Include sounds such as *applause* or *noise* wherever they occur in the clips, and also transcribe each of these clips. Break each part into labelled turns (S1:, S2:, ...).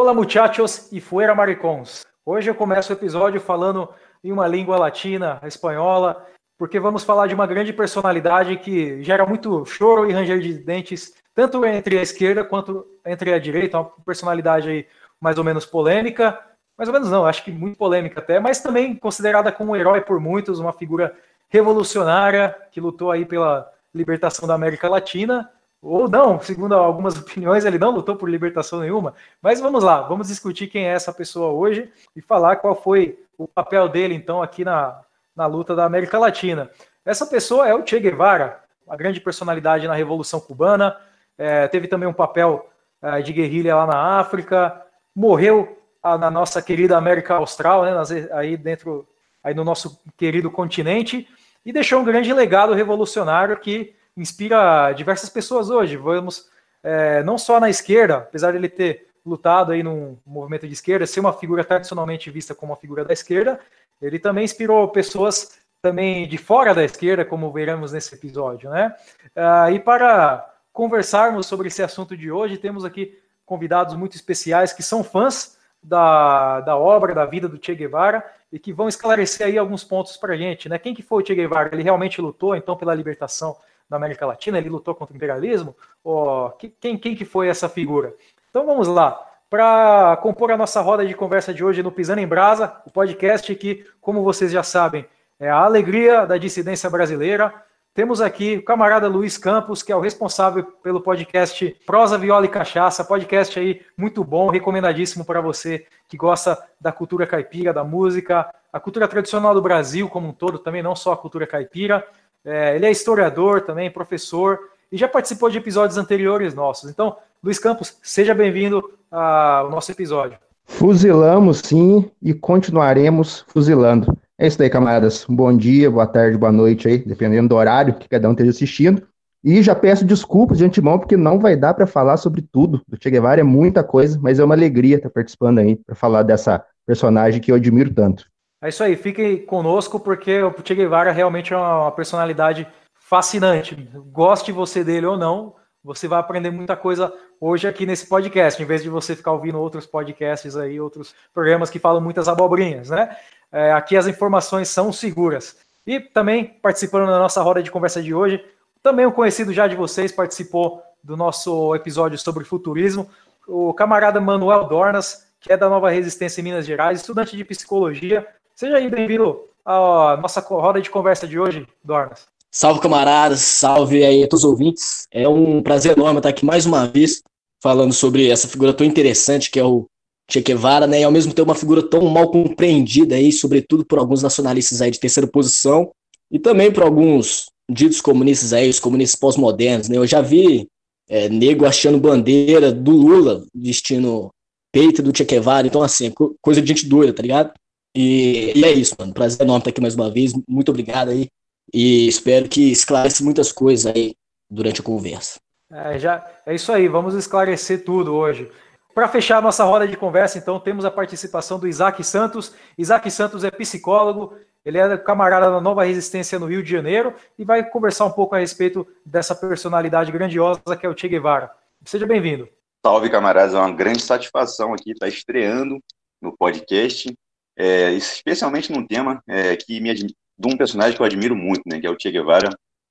S1: Olá, muchachos e fuera maricons. Hoje eu começo o episódio falando em uma língua latina, espanhola, porque vamos falar de uma grande personalidade que gera muito choro e ranger de dentes, tanto entre a esquerda quanto entre a direita, uma personalidade mais ou menos polêmica, mais ou menos não, acho que muito polêmica até, mas também considerada como um herói por muitos, uma figura revolucionária que lutou aí pela libertação da América Latina, ou não, segundo algumas *laughs* opiniões, ele não lutou por libertação nenhuma. Mas vamos lá, vamos discutir quem é essa pessoa hoje e falar qual foi o papel dele, então, aqui na, na luta da América Latina. Essa pessoa é o Che Guevara, uma grande personalidade na Revolução Cubana, é, teve também um papel é, de guerrilha lá na África, morreu na nossa querida América Austral, né, aí dentro, aí no nosso querido continente, e deixou um grande legado revolucionário que inspira diversas pessoas hoje. Vamos é, não só na esquerda, apesar de ele ter lutado aí num movimento de esquerda, ser uma figura tradicionalmente vista como uma figura da esquerda, ele também inspirou pessoas também de fora da esquerda, como veremos nesse episódio, né? Ah, e para conversarmos sobre esse assunto de hoje, temos aqui convidados muito especiais que são fãs da, da obra, da vida do Che Guevara e que vão esclarecer aí alguns pontos para a gente, né? Quem que foi o Che Guevara? Ele realmente lutou então pela libertação da América Latina? Ele lutou contra o imperialismo? Ou quem, quem que foi essa figura? Então vamos lá. Para compor a nossa roda de conversa de hoje no Pisando em Brasa, o podcast que, como vocês já sabem, é a alegria da dissidência brasileira. Temos aqui o camarada Luiz Campos, que é o responsável pelo podcast Prosa, Viola e Cachaça, podcast aí muito bom, recomendadíssimo para você que gosta da cultura caipira, da música, a cultura tradicional do Brasil como um todo, também não só a cultura caipira. É, ele é historiador também, professor, e já participou de episódios anteriores nossos. Então, Luiz Campos, seja bem-vindo ao nosso episódio.
S2: Fuzilamos sim e continuaremos fuzilando. É isso aí, camaradas. Bom dia, boa tarde, boa noite aí, dependendo do horário que cada um esteja assistindo. E já peço desculpas de antemão, porque não vai dar para falar sobre tudo do Che Guevara, é muita coisa, mas é uma alegria estar participando aí para falar dessa personagem que eu admiro tanto.
S1: É isso aí, fiquem conosco, porque o Che Guevara realmente é uma personalidade fascinante. Goste você dele ou não, você vai aprender muita coisa hoje aqui nesse podcast, em vez de você ficar ouvindo outros podcasts aí, outros programas que falam muitas abobrinhas, né? É, aqui as informações são seguras. E também participando da nossa roda de conversa de hoje, também um conhecido já de vocês participou do nosso episódio sobre futurismo, o camarada Manuel Dornas, que é da Nova Resistência em Minas Gerais, estudante de psicologia. Seja aí bem-vindo à nossa roda de conversa de hoje, Dornas.
S3: Salve, camaradas, salve aí a todos os ouvintes. É um prazer enorme estar aqui mais uma vez falando sobre essa figura tão interessante que é o Che Guevara, né? E ao mesmo tempo uma figura tão mal compreendida aí, sobretudo por alguns nacionalistas aí de terceira posição e também por alguns ditos comunistas aí, os comunistas pós-modernos, né? Eu já vi é, nego achando bandeira do Lula vestindo peito do Che Guevara, então assim, coisa de gente doida, tá ligado? E, e é isso, mano. Prazer enorme estar aqui mais uma vez. Muito obrigado aí. E espero que esclareça muitas coisas aí durante a conversa.
S1: É, já, é isso aí, vamos esclarecer tudo hoje. Para fechar a nossa roda de conversa, então, temos a participação do Isaac Santos. Isaac Santos é psicólogo, ele é camarada da Nova Resistência no Rio de Janeiro e vai conversar um pouco a respeito dessa personalidade grandiosa que é o Che Guevara. Seja bem-vindo.
S4: Salve, camaradas. É uma grande satisfação aqui estar estreando no podcast, é, especialmente num tema é, que me de um personagem que eu admiro muito, né, que é o Che Guevara,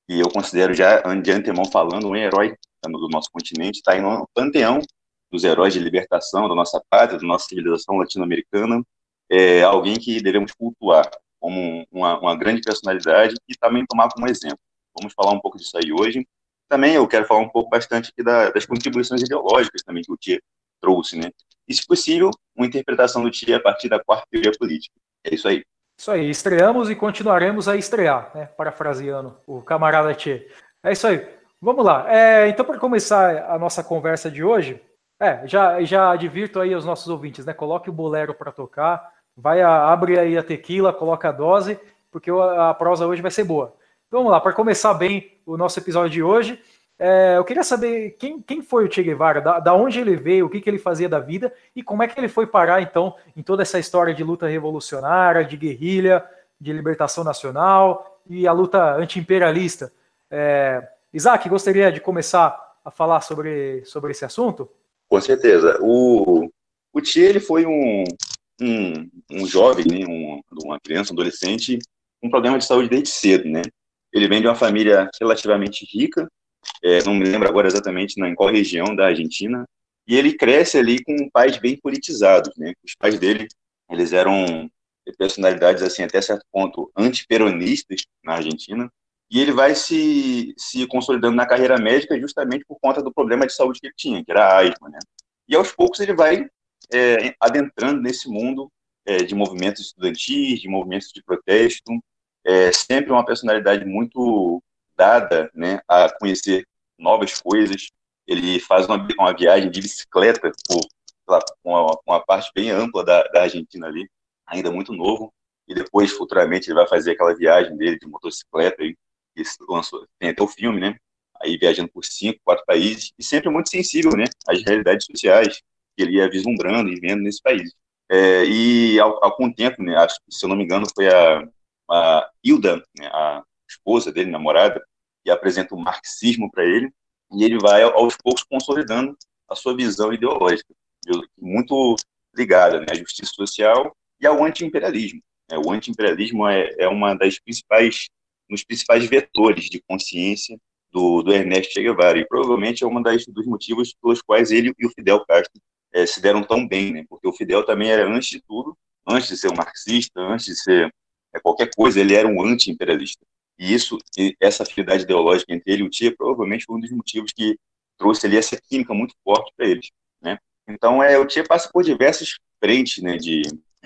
S4: e eu considero já de antemão falando um herói do nosso continente, está aí no panteão dos heróis de libertação da nossa pátria, da nossa civilização latino-americana, é alguém que devemos cultuar como uma, uma, grande personalidade e também tomar como exemplo. Vamos falar um pouco disso aí hoje. Também eu quero falar um pouco bastante aqui da, das contribuições ideológicas também que o Tia trouxe, né? E, se possível, uma interpretação do Tia a partir da quarta teoria política. É isso aí.
S1: Isso aí, estreamos e continuaremos a estrear, né? Parafraseando o camarada Tia. É isso aí. Vamos lá. É, então, para começar a nossa conversa de hoje, é, já, já advirto aí aos nossos ouvintes, né? Coloque o bolero para tocar, vai a, abre aí a tequila, coloca a dose, porque a, a prosa hoje vai ser boa. Então, vamos lá, para começar bem o nosso episódio de hoje, é, eu queria saber quem, quem foi o Che Guevara, da, da, onde ele veio, o que, que ele fazia da vida e como é que ele foi parar, então, em toda essa história de luta revolucionária, de guerrilha, de libertação nacional e a luta anti-imperialista. É, Isaac, gostaria de começar a falar sobre, sobre esse assunto?
S4: Com certeza. O, O Che, ele foi um, um, um jovem, né, um, uma criança, um adolescente, um problema de saúde desde cedo, né? Ele vem de uma família relativamente rica, é, não me lembro agora exatamente em qual região da Argentina, e ele cresce ali com pais bem politizados, né? Os pais dele, eles eram personalidades, assim, até certo ponto, antiperonistas na Argentina, e ele vai se, se consolidando na carreira médica justamente por conta do problema de saúde que ele tinha, que era asma, né? E aos poucos ele vai é, adentrando nesse mundo é, de movimentos estudantis, de movimentos de protesto, é sempre uma personalidade muito dada né, a conhecer novas coisas. Ele faz uma, uma viagem de bicicleta por lá, uma, uma, parte bem ampla da, da Argentina ali, ainda muito novo. E depois, futuramente, ele vai fazer aquela viagem dele de motocicleta, aí, que lançou, tem até o filme, né? Aí viajando por cinco, quatro países, e sempre muito sensível, né? Às realidades sociais que ele ia vislumbrando e vendo nesse país. É, e ao, o tempo, né, acho se eu não me engano, foi a, a Hilda, né, a esposa dele, namorada, que apresenta o marxismo para ele, e ele vai aos poucos consolidando a sua visão ideológica, muito ligada né, à justiça social e ao anti-imperialismo. Né. O anti-imperialismo é, é uma das principais, um dos principais vetores de consciência do, do Ernesto Che Guevara, e provavelmente é um dos motivos pelos quais ele e o Fidel Castro é, se deram tão bem, né? porque o Fidel também era, antes de tudo, antes de ser um marxista, antes de ser é, qualquer coisa, ele era um anti-imperialista. E isso, essa afinidade ideológica entre ele e o Tia, provavelmente foi um dos motivos que trouxe ali essa química muito forte para eles, né? Então, é, o Tia passa por diversas frentes, né, de,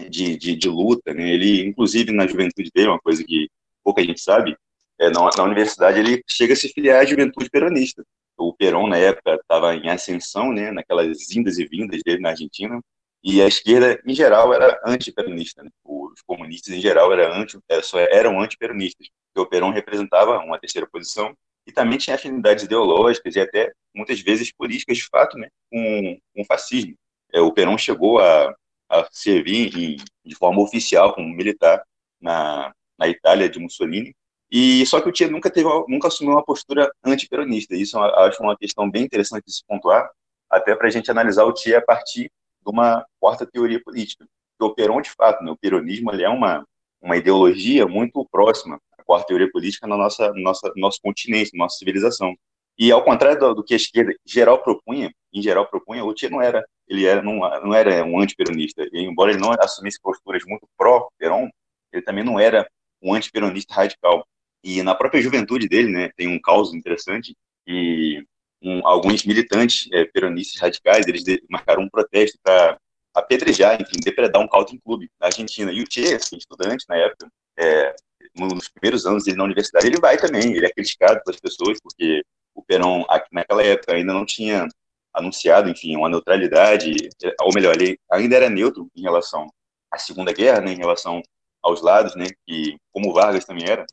S4: de, de, de, luta, né? Ele, inclusive, na juventude dele, uma coisa que pouca gente sabe, é, na, na universidade ele chega a se filiar à juventude peronista. O Perón, na época, estava em ascensão, né, naquelas indas e vindas dele na Argentina, e a esquerda, em geral, era antiperonista. Né? Os comunistas, em geral, eram, anti, é, só eram antiperonistas, porque o Perón representava uma terceira posição e também tinha afinidades ideológicas e até, muitas vezes, políticas, de fato, né, com, com o fascismo. É, o Perón chegou a, a servir em, de forma oficial como militar na, na Itália de Mussolini, e só que o Tia nunca teve, nunca assumiu uma postura antiperonista. Isso eu acho uma questão bem interessante de se pontuar, até para a gente analisar o Tia a partir de uma quarta teoria política. Porque o Perón, de fato, né, o peronismo é uma, uma ideologia muito próxima à quarta teoria política na nossa, nossa nosso continente, na nossa civilização. E ao contrário do, do, que a esquerda geral propunha, em geral propunha, o Tia não era, ele era não, não era um antiperonista. E, embora ele não assumisse posturas muito pró-Perón, ele também não era um antiperonista radical. E na própria juventude dele, né, tem um caos interessante e um, alguns militantes é, peronistas radicais, eles de, marcaram um protesto para apedrejar, enfim, depredar um Calton Clube na Argentina. E o Che, assim, estudante na época, é, nos primeiros anos dele na universidade, ele vai também, ele é criticado pelas pessoas, porque o Perón, naquela época, ainda não tinha anunciado, enfim, uma neutralidade, ou melhor, ele ainda era neutro em relação à Segunda Guerra, né, em relação aos lados, né, que, como Vargas também era,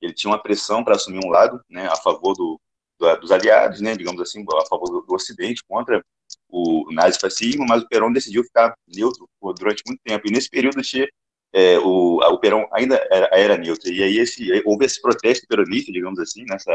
S4: ele tinha uma pressão para assumir um lado, né, a favor do, do, dos aliados, né, digamos assim, a favor do, do Ocidente contra o nazifascismo, mas o Perón decidiu ficar neutro durante muito tempo. E nesse período de, é, o, o Perón ainda era, era, neutro. E aí esse, houve esse protesto peronista, digamos assim, nessa,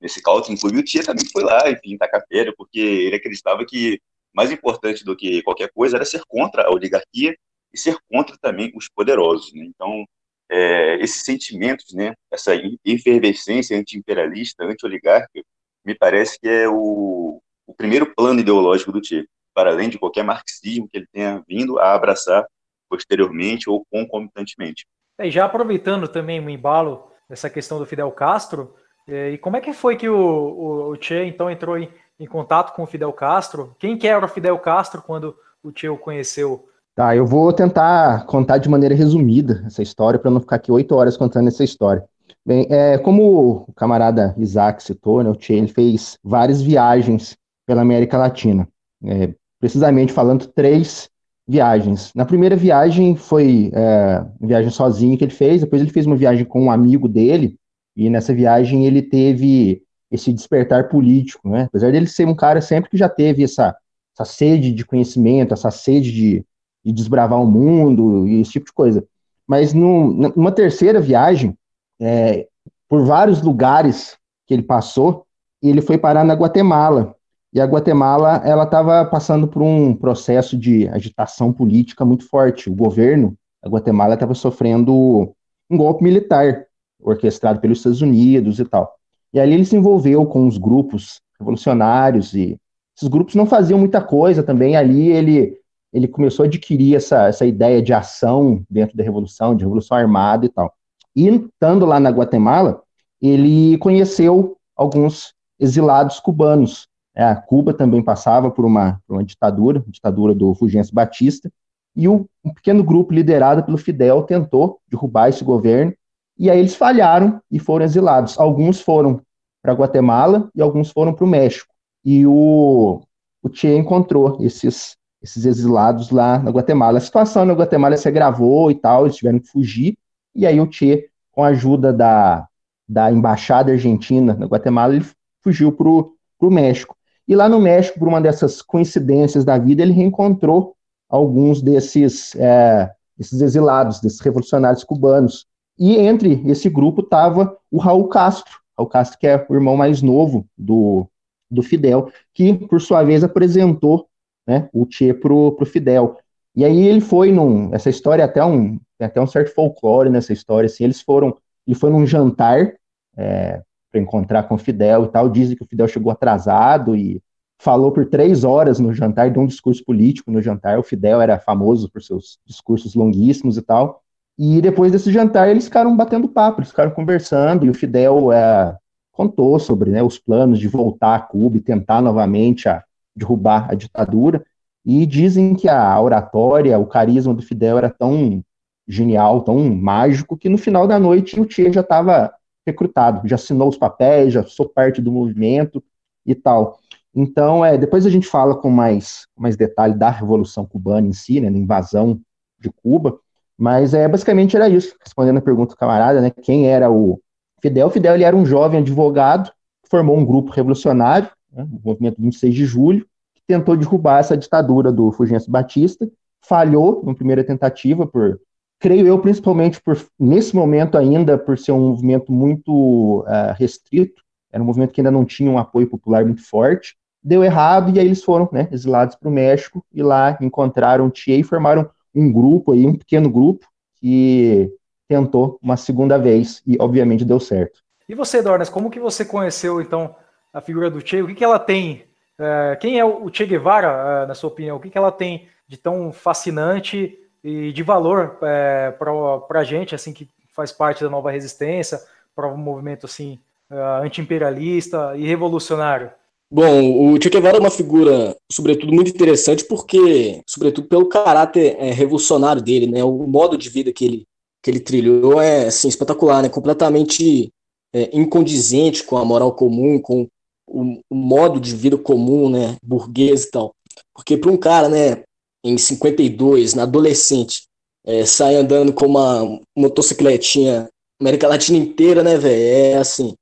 S4: nesse cálculo, inclusive o Tia também foi lá, enfim, tacar pedra, porque ele acreditava que mais importante do que qualquer coisa era ser contra a oligarquia e ser contra também os poderosos. Né? Então, é, esses sentimentos, né, essa efervescência anti-imperialista, anti-oligárquica, me parece que é o, o primeiro plano ideológico do Che, para além de qualquer marxismo que ele tenha vindo a abraçar posteriormente ou concomitantemente.
S1: É, e já aproveitando também o embalo dessa questão do Fidel Castro, é, e como é que foi que o, o, o Che então entrou em, em, contato com o Fidel Castro? Quem que era o Fidel Castro quando o Che o conheceu?
S2: Tá, eu vou tentar contar de maneira resumida essa história para não ficar aqui oito horas contando essa história. Bem, é, como o camarada Isaac citou, né, o Che ele fez várias viagens pela América Latina. É, precisamente falando, três viagens. Na primeira viagem foi é, uma viagem sozinho que ele fez, depois ele fez uma viagem com um amigo dele, e nessa viagem ele teve esse despertar político, né? Apesar dele ser um cara sempre que já teve essa, essa sede de conhecimento, essa sede de, de desbravar o mundo e esse tipo de coisa. Mas numa terceira viagem, é, por vários lugares que ele passou, ele foi parar na Guatemala. E a Guatemala, ela estava passando por um processo de agitação política muito forte. O governo da Guatemala estava sofrendo um golpe militar, orquestrado pelos Estados Unidos e tal. E ali ele se envolveu com os grupos revolucionários e esses grupos não faziam muita coisa também. Ali ele ele começou a adquirir essa, essa ideia de ação dentro da revolução, de revolução armada e tal. E estando lá na Guatemala, ele conheceu alguns exilados cubanos é, Cuba também passava por uma, por uma ditadura, ditadura do Fulgêncio Batista, e um, um pequeno grupo liderado pelo Fidel tentou derrubar esse governo, e aí eles falharam e foram exilados. Alguns foram para Guatemala e alguns foram para o México. E o, o Che encontrou esses, esses exilados lá na Guatemala. A situação na Guatemala se agravou e tal, eles tiveram que fugir, e aí o Che, com a ajuda da, da embaixada argentina na Guatemala, ele fugiu para o México. E lá no México, por uma dessas coincidências da vida, ele reencontrou alguns desses, é, esses exilados, desses revolucionários cubanos. E entre esse grupo estava o Raul Castro, Raul Castro que é o irmão mais novo do, do Fidel, que por sua vez apresentou né, o Che pro, pro Fidel. E aí ele foi num, essa história até um, tem até um certo folclore nessa história, assim, eles foram, ele foi num jantar é, para encontrar com o Fidel e tal. Dizem que o Fidel chegou atrasado e falou por três horas no jantar, deu um discurso político no jantar. O Fidel era famoso por seus discursos longuíssimos e tal. E depois desse jantar, eles ficaram batendo papo, eles ficaram conversando, e o Fidel é, contou sobre né, os planos de voltar a Cuba e tentar novamente a, derrubar a ditadura. E dizem que a oratória, o carisma do Fidel era tão genial, tão mágico, que no final da noite o Che já estava recrutado, já assinou os papéis, já sou parte do movimento e tal. Então, é, depois a gente fala com mais, mais detalhe da Revolução Cubana em si, né, da invasão de Cuba, mas é, basicamente era isso, respondendo a pergunta do camarada, né, quem era o Fidel? Fidel ele era um jovem advogado, formou um grupo revolucionário, né, o movimento 26 de julho, que tentou derrubar essa ditadura do Fulgêncio Batista, falhou na primeira tentativa por creio eu, principalmente por, nesse momento ainda, por ser um movimento muito uh, restrito, era um movimento que ainda não tinha um apoio popular muito forte, deu errado e aí eles foram né, exilados para o México e lá encontraram Tia e formaram um grupo aí, um pequeno grupo que tentou uma segunda vez e obviamente deu certo.
S1: E você, Dornas, como que você conheceu então a figura do Che? O que, que ela tem? Uh, quem é o Che Guevara, uh, na sua opinião? O que, que ela tem de tão fascinante e de valor é, para a gente, assim, que faz parte da nova resistência, para um movimento assim uh, anti-imperialista e revolucionário?
S3: Bom, o Che Guevara é uma figura, sobretudo, muito interessante porque, sobretudo, pelo caráter é, revolucionário dele, né? O modo de vida que ele, que ele trilhou é, assim, espetacular, né? Completamente é, incondizente com a moral comum, com o, o, modo de vida comum, né? Burguês e tal. Porque para um cara, né? Em 52, na adolescente, é, sai andando com uma motocicletinha América Latina inteira, né, velho? É assim,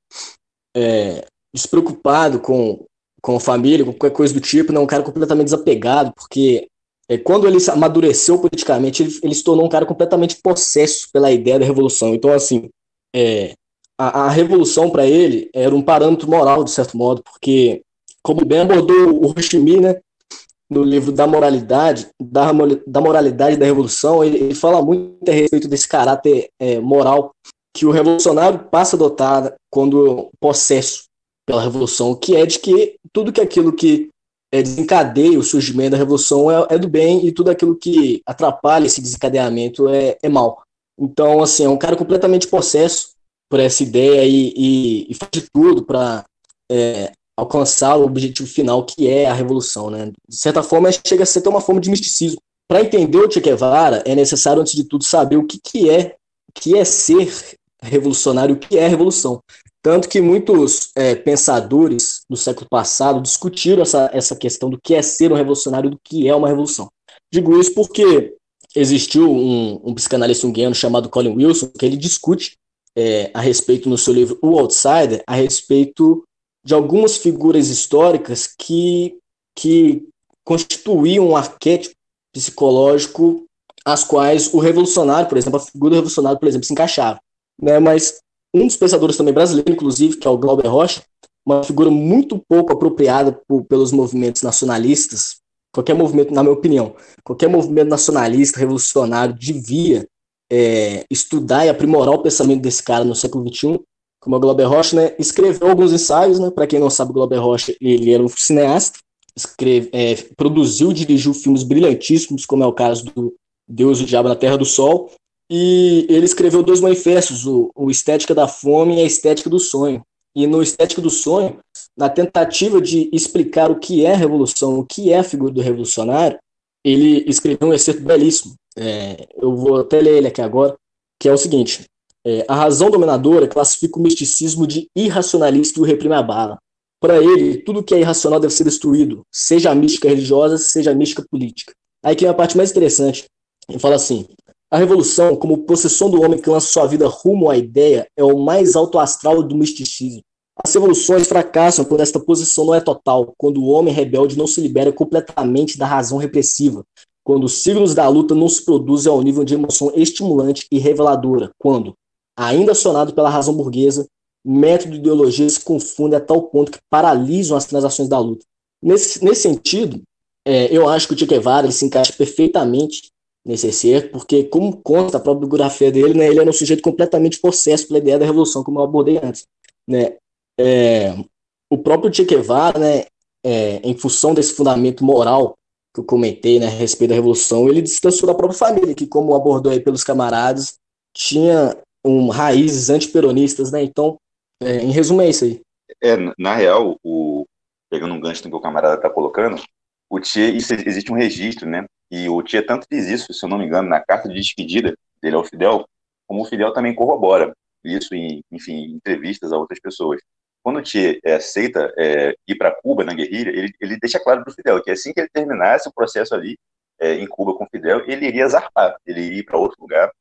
S3: é, despreocupado com, com a família, com qualquer coisa do tipo, não, um cara completamente desapegado, porque é, quando ele amadureceu politicamente, ele, ele, se tornou um cara completamente possesso pela ideia da revolução. Então, assim, é, a, a revolução para ele era um parâmetro moral, de certo modo, porque, como bem abordou o Ho né, no livro da moralidade, da, da moralidade da revolução, ele, ele fala muito a respeito desse caráter é, moral que o revolucionário passa a adotar quando possesso pela revolução, que é de que tudo que aquilo que é, desencadeia o surgimento da revolução é, é, do bem e tudo aquilo que atrapalha esse desencadeamento é, é mal. Então, assim, é um cara completamente possesso por essa ideia e, e, e faz de tudo para é, alcançar o objetivo final, que é a revolução. Né? De certa forma, chega a ser uma forma de misticismo. Para entender o Che Guevara, é necessário, antes de tudo, saber o que, que é o que é ser revolucionário, o que é revolução. Tanto que muitos é, pensadores do século passado discutiram essa, essa questão do que é ser um revolucionário, do que é uma revolução. Digo isso porque existiu um, um psicanalista unguiano chamado Colin Wilson, que ele discute é, a respeito no seu livro O Outsider, a respeito de algumas figuras históricas que, que constituíam um arquétipo psicológico as quais o revolucionário, por exemplo, a figura do revolucionário, por exemplo, se encaixava. Né? Mas um dos pensadores também brasileiro, inclusive, que é o Glauber Rocha, uma figura muito pouco apropriada por, pelos movimentos nacionalistas. Qualquer movimento, na minha opinião, qualquer movimento nacionalista, revolucionário, devia é, estudar e aprimorar o pensamento desse cara no século XXI, como o Glauber Rocha, né, escreveu alguns ensaios, né, para quem não sabe, o Glauber Rocha, ele era um cineasta, escreve, é, produziu e dirigiu filmes brilhantíssimos, como é o caso do Deus e o Diabo na Terra do Sol, e ele escreveu dois manifestos, o, o Estética da Fome e a Estética do Sonho. E no Estética do Sonho, na tentativa de explicar o que é revolução, o que é a figura do revolucionário, ele escreveu um excerto belíssimo. É, eu vou até ler ele aqui agora, que é o seguinte: é, a razão dominadora classifica o misticismo de irracionalista e o reprime a bala. Para ele, tudo que é irracional deve ser destruído, seja a mística religiosa, seja a mística política. Aí que é a parte mais interessante. Ele fala assim: a revolução, como possessão do homem que lança sua vida rumo à ideia, é o mais alto astral do misticismo. As revoluções fracassam quando esta posição não é total, quando o homem rebelde não se libera completamente da razão repressiva, quando os signos da luta não se produzem ao nível de emoção estimulante e reveladora, quando, ainda acionado pela razão burguesa, método e ideologia se confundem a tal ponto que paralisam as transações da luta. Nesse, nesse sentido, é, eu acho que o Che Guevara se encaixa perfeitamente nesse ser, porque, como consta a própria biografia dele, né, ele era um sujeito completamente possesso pela ideia da revolução, como eu abordei antes. Né? É, o próprio Che Guevara, né, é, em função desse fundamento moral que eu comentei né, a respeito da revolução, ele distanciou da própria família, que, como abordou aí pelos camaradas, tinha um, raízes antiperonistas, né? Então, é, em resumo, é isso aí.
S4: É, na real, o, pegando um gancho que o camarada está colocando, o isso, existe um registro, né? E o Che tanto diz isso, se eu não me engano, na carta de despedida dele ao Fidel, como o Fidel também corrobora isso em, enfim, em entrevistas a outras pessoas quando o Che é, aceita é, ir para Cuba na guerrilha, ele, ele deixa claro para o Fidel que assim que ele terminasse o processo ali é, em Cuba com o Fidel, ele iria zarpar, ele iria para outro lugar,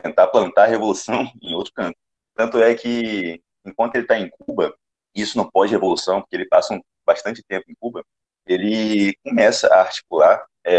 S4: tentar plantar a revolução *laughs* em outro canto. Tanto é que, enquanto ele está em Cuba, isso no pós-revolução, porque ele passa um, bastante tempo em Cuba, ele começa a articular é,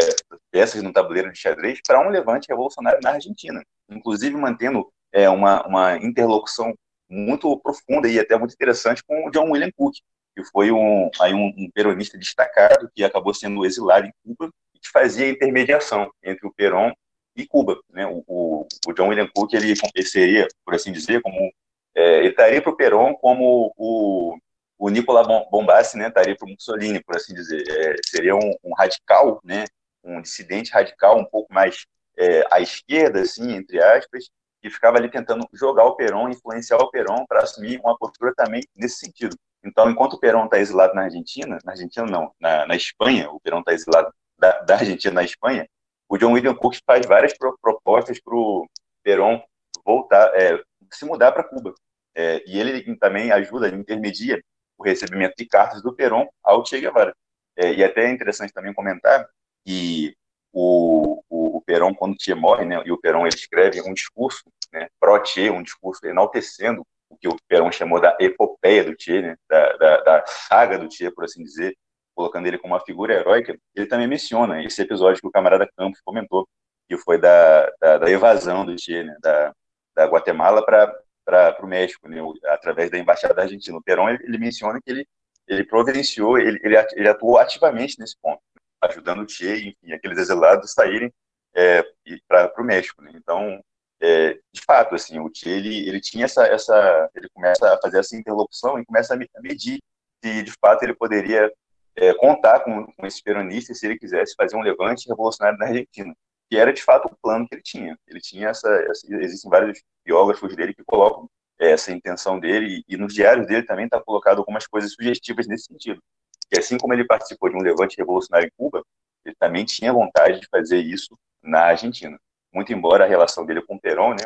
S4: peças no tabuleiro de xadrez para um levante revolucionário na Argentina, inclusive mantendo é, uma, uma interlocução muito profunda e até muito interessante com o John William Cook, que foi um, aí um, um peronista destacado que acabou sendo exilado em Cuba e que fazia intermediação entre o Perón e Cuba. Né? O, o, o John William Cook ele, ele seria, por assim dizer, como é, ele estaria para o Perón como o, o Nicola Bombassi né, estaria para o Mussolini, por assim dizer. É, seria um, um, radical, né, um dissidente radical um pouco mais é, à esquerda, assim, entre aspas, que ficava ali tentando jogar o Perón, influenciar o Perón para assumir uma postura também nesse sentido. Então, enquanto o Perón está exilado na Argentina, na Argentina não, na, na Espanha, o Perón está exilado da, da, Argentina na Espanha, o John William Cook faz várias pro, propostas para o Perón voltar, é, se mudar para Cuba. É, e ele também ajuda, intermedia o recebimento de cartas do Perón ao Che Guevara. É, e até é interessante também comentar que o, o, o Perón, quando Che morre, né, e o Perón ele escreve um discurso né, pró-Che, um discurso enaltecendo o que o Perón chamou da epopeia do Che, né, da, da, da, saga do Che, por assim dizer, colocando ele como uma figura heróica, ele também menciona esse episódio que o camarada Campos comentou, que foi da, da, da evasão do Che, né, da, da Guatemala para o México, né, através da embaixada da Argentina. O Perón ele, ele menciona que ele, ele providenciou, ele, ele, atuou ativamente nesse ponto ajudando o Che, enfim, aqueles exilados saírem é, para o México. Né? Então, é, de fato, assim, o Che ele, ele tinha essa, essa, ele começa a fazer essa interlocução e começa a medir se de fato ele poderia é, contar com, com esses se ele quisesse fazer um levante revolucionário na Argentina, que era de fato o plano que ele tinha. Ele tinha essa, essa existem vários biógrafos dele que colocam é, essa intenção dele e, e nos diários dele também está colocado algumas coisas sugestivas nesse sentido que assim como ele participou de um levante revolucionário em Cuba, ele também tinha vontade de fazer isso na Argentina. Muito embora a relação dele com o Perón né,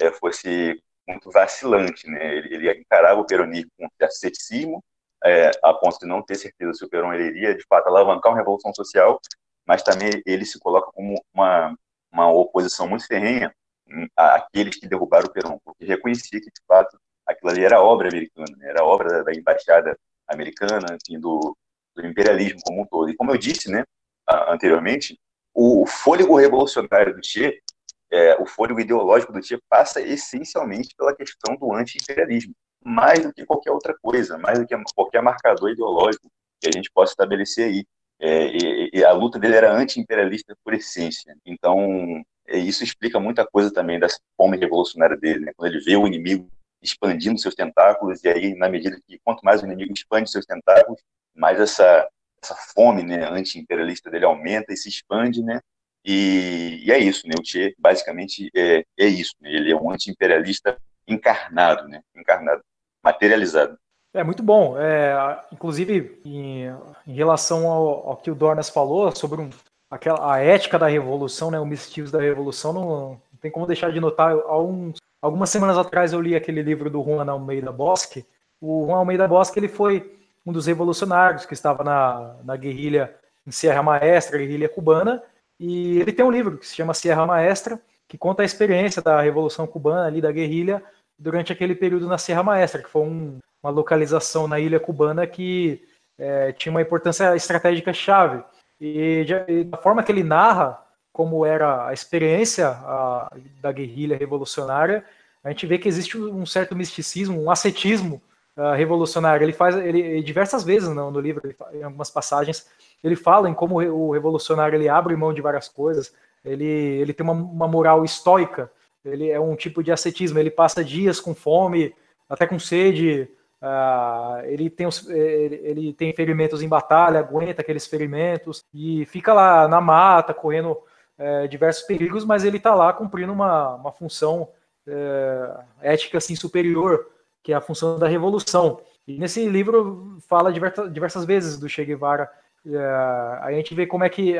S4: é, fosse muito vacilante. Né? Ele, ele encarava o peronismo com ceticismo, é, a ponto de não ter certeza se o Perón iria, de fato, alavancar uma revolução social, mas também ele se coloca como uma, uma oposição muito ferrenha àqueles que derrubaram o Perón, porque reconhecia que, de fato, aquilo ali era obra americana, né? era obra da, da embaixada americana, enfim, do, do, imperialismo como um todo. E como eu disse, né, anteriormente, o, fôlego revolucionário do Che, é, o fôlego ideológico do Che passa essencialmente pela questão do anti-imperialismo. Mais do que qualquer outra coisa, mais do que qualquer marcador ideológico que a gente possa estabelecer aí. É, e, e, a luta dele era anti-imperialista por essência. Então, é, isso explica muita coisa também dessa fome revolucionária dele, né? quando ele vê o inimigo expandindo seus tentáculos, e aí, na medida que quanto mais o inimigo expande seus tentáculos, mais essa, essa fome né, anti-imperialista dele aumenta e se expande, né? E, e, é isso, né? O Che, basicamente, é, é isso. Né? Ele é um anti-imperialista encarnado, né? Encarnado, materializado.
S1: É muito bom. É, inclusive, em, em relação ao, ao, que o Dornas falou sobre um, aquela, a ética da revolução, né, o misticismo da revolução, não, não, tem como deixar de notar. Algumas semanas atrás eu li aquele livro do Juan Almeida Bosque. O Juan Almeida Bosque ele foi um dos revolucionários que estava na, na guerrilha em Sierra Maestra, guerrilha cubana, e ele tem um livro que se chama Sierra Maestra, que conta a experiência da Revolução Cubana ali da guerrilha durante aquele período na Sierra Maestra, que foi um, uma localização na ilha cubana que é, tinha uma importância estratégica chave. E, de, da forma que ele narra como era a experiência a, da guerrilha revolucionária, a gente vê que existe um certo misticismo, um ascetismo uh, revolucionário. Ele faz, ele diversas vezes no livro, em algumas passagens, ele fala em como o revolucionário ele abre mão de várias coisas, ele, ele tem uma, uma moral estoica, ele é um tipo de ascetismo, ele passa dias com fome, até com sede, uh, ele, tem os, ele, ele, tem ferimentos em batalha, aguenta aqueles ferimentos e fica lá na mata, correndo uh, diversos perigos, mas ele está lá cumprindo uma, uma função uh, ética assim, superior, que é a função da revolução. E nesse livro fala diversas, diversas vezes do Che Guevara a gente vê como é que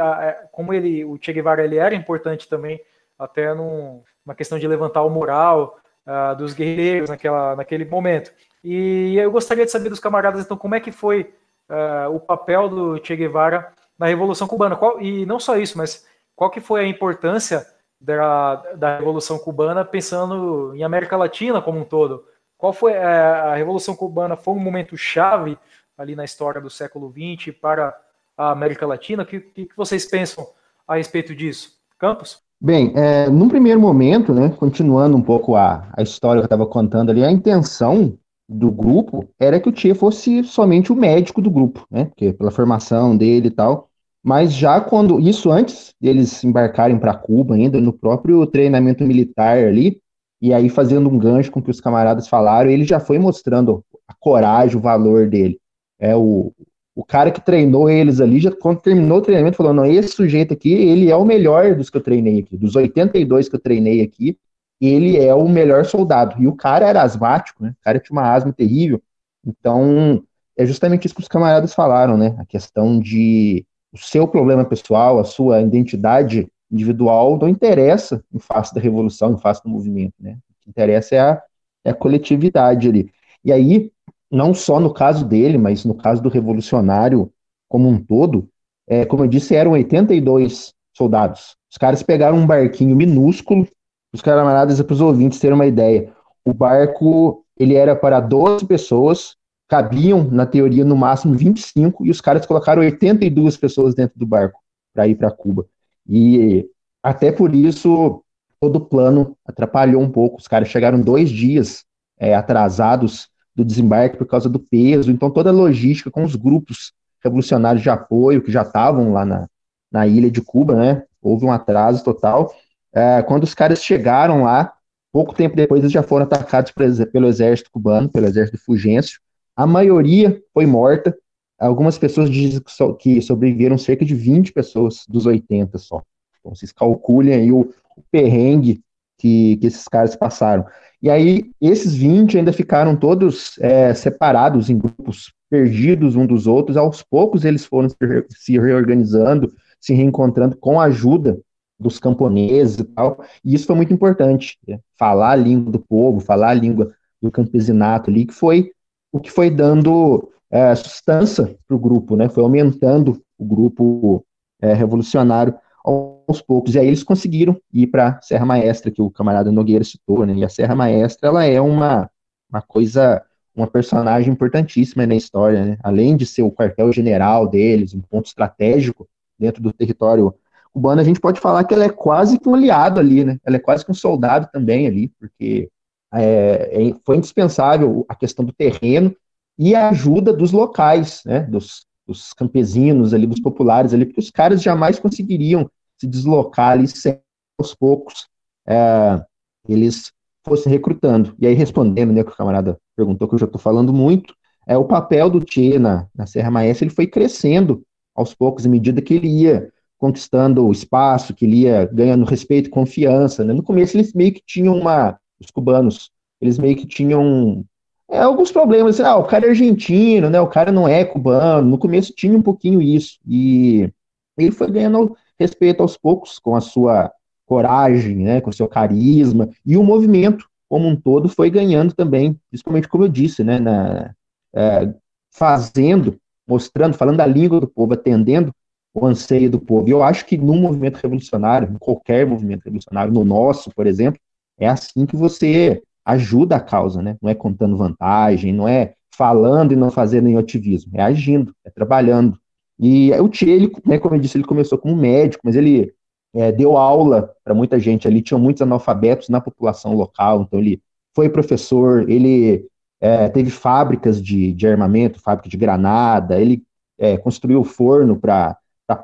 S1: como ele, o Che Guevara ele era importante também, até num, numa questão de levantar o moral uh, dos guerreiros naquela, naquele momento. E eu gostaria de saber dos camaradas, então, como é que foi uh, o papel do Che Guevara na Revolução Cubana? Qual, e não só isso, mas qual que foi a importância da, da Revolução Cubana pensando em América Latina como um todo? Qual foi a, a Revolução Cubana? Foi um momento chave ali na história do século XX para a América Latina. O que, que, vocês pensam a respeito disso? Campos?
S2: Bem, é, num primeiro momento, né, continuando um pouco a, a história que eu estava contando ali, a intenção do grupo era que o Tia fosse somente o médico do grupo, né, porque pela formação dele e tal, mas já quando, isso antes deles embarcarem para Cuba ainda, no próprio treinamento militar ali, e aí fazendo um gancho com o que os camaradas falaram, ele já foi mostrando a coragem, o valor dele. É o, o cara que treinou eles ali, já quando terminou o treinamento, falou: não, esse sujeito aqui, ele é o melhor dos que eu treinei aqui, dos 82 que eu treinei aqui, ele é o melhor soldado. E o cara era asmático, né? O cara tinha uma asma terrível. Então, é justamente isso que os camaradas falaram, né? A questão de o seu problema pessoal, a sua identidade individual não interessa em face da revolução, em face do movimento, né? O que interessa é a, é a coletividade ali. E aí, não só no caso dele, mas no caso do revolucionário como um todo, é, como eu disse, eram 82 soldados. Os caras pegaram um barquinho minúsculo, os camaradas, para os ouvintes terem uma ideia, o barco ele era para 12 pessoas, cabiam, na teoria, no máximo 25, e os caras colocaram 82 pessoas dentro do barco para ir para Cuba. E até por isso, todo o plano atrapalhou um pouco. Os caras chegaram dois dias é, atrasados do desembarque por causa do peso, então toda a logística com os grupos revolucionários de apoio que já estavam lá na, na ilha de Cuba, né? Houve um atraso total. É, quando os caras chegaram lá, pouco tempo depois eles já foram atacados pelo exército cubano, pelo exército Fugêncio. A maioria foi morta. Algumas pessoas dizem que sobreviveram cerca de 20 pessoas dos 80 só. Então vocês calculem aí o, o perrengue que, que esses caras passaram. E aí, esses 20 ainda ficaram todos é, separados em grupos perdidos um dos outros. Aos poucos, eles foram se reorganizando, se reencontrando com a ajuda dos camponeses e tal. E isso foi muito importante. Né? Falar a língua do povo, falar a língua do campesinato ali, que foi o que foi dando é, sustância para o grupo, né? Foi aumentando o grupo é, revolucionário aos poucos. E aí eles conseguiram ir para Serra Maestra, que o camarada Nogueira citou, né? E a Serra Maestra, ela é uma, uma coisa, uma personagem importantíssima na história, né? Além de ser o quartel-general deles, um ponto estratégico dentro do território cubano, a gente pode falar que ela é quase que um aliado ali, né? Ela é quase que um soldado também ali, porque é, é, foi indispensável a questão do terreno e a ajuda dos locais, né, dos, dos campesinos ali, dos populares ali, porque os caras jamais conseguiriam se deslocar ali sem aos poucos é, eles fossem recrutando. E aí, respondendo, né, que o camarada perguntou, que eu já estou falando muito, é o papel do Tchê na, na Serra Maestra, ele foi crescendo aos poucos, à medida que ele ia conquistando o espaço, que ele ia ganhando respeito e confiança. Né? No começo, eles meio que tinham uma. Os cubanos, eles meio que tinham é, alguns problemas. Assim, ah, o cara é argentino, né? o cara não é cubano. No começo tinha um pouquinho isso. E ele foi ganhando respeito aos poucos com a sua coragem, né? com o seu carisma. E o movimento, como um todo, foi ganhando também, principalmente, como eu disse, né? Na, é, fazendo, mostrando, falando a língua do povo, atendendo o anseio do povo. E eu acho que no movimento revolucionário, em qualquer movimento revolucionário, no nosso, por exemplo, é assim que você ajuda a causa, né? Não é contando vantagem, não é falando e não fazendo em ativismo, é agindo, é trabalhando. E o Tchê, ele, né, como eu disse, ele começou como médico, mas ele é, deu aula para muita gente ali, tinha muitos analfabetos na população local, então ele foi professor, ele é, teve fábricas de, de armamento, fábrica de granada, ele é, construiu forno para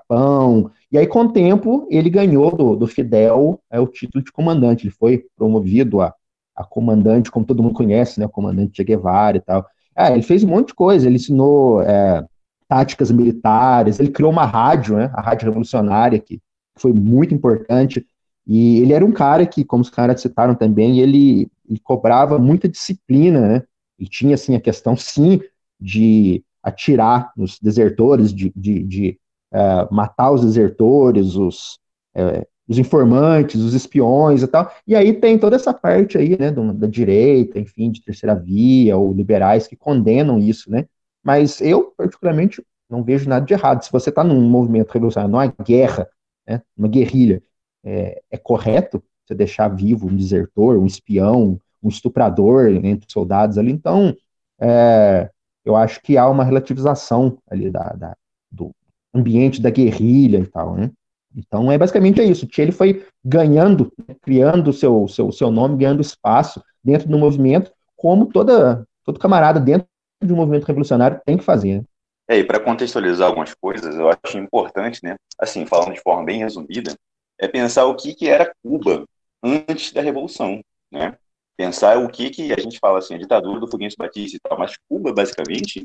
S2: pão, e aí com o tempo ele ganhou do, do Fidel é, o título de comandante, ele foi promovido a, a comandante, como todo mundo conhece, né, o comandante Che Guevara e tal. É, ele fez um monte de coisa, ele ensinou é, táticas militares, ele criou uma rádio, né, a Rádio Revolucionária, que foi muito importante, e ele era um cara que, como os caras citaram também, ele, ele cobrava muita disciplina, né, e tinha, assim, a questão, sim, de atirar nos desertores, de, de, de uh, matar os desertores, os, uh, os informantes, os espiões e tal. E aí tem toda essa parte aí, né, da direita, enfim, de terceira via, ou liberais que condenam isso, né? Mas eu, particularmente, não vejo nada de errado. Se você está num movimento revolucionário, numa guerra, né, uma guerrilha, é, é correto você deixar vivo um desertor, um espião, um estuprador entre soldados ali. Então, é, eu acho que há uma relativização ali da, da, do ambiente da guerrilha e tal, né? Então, é basicamente é isso. Ele foi ganhando, criando seu, seu, seu nome, ganhando espaço dentro do movimento, como toda, todo camarada dentro de um movimento revolucionário tem que fazer. Né?
S4: É, e para contextualizar algumas coisas, eu acho importante, né, assim, falando de forma bem resumida, é pensar o que, que era Cuba antes da Revolução, né? pensar o que, que a gente fala assim, a ditadura do Fulgêncio Batista e tal, mas Cuba, basicamente,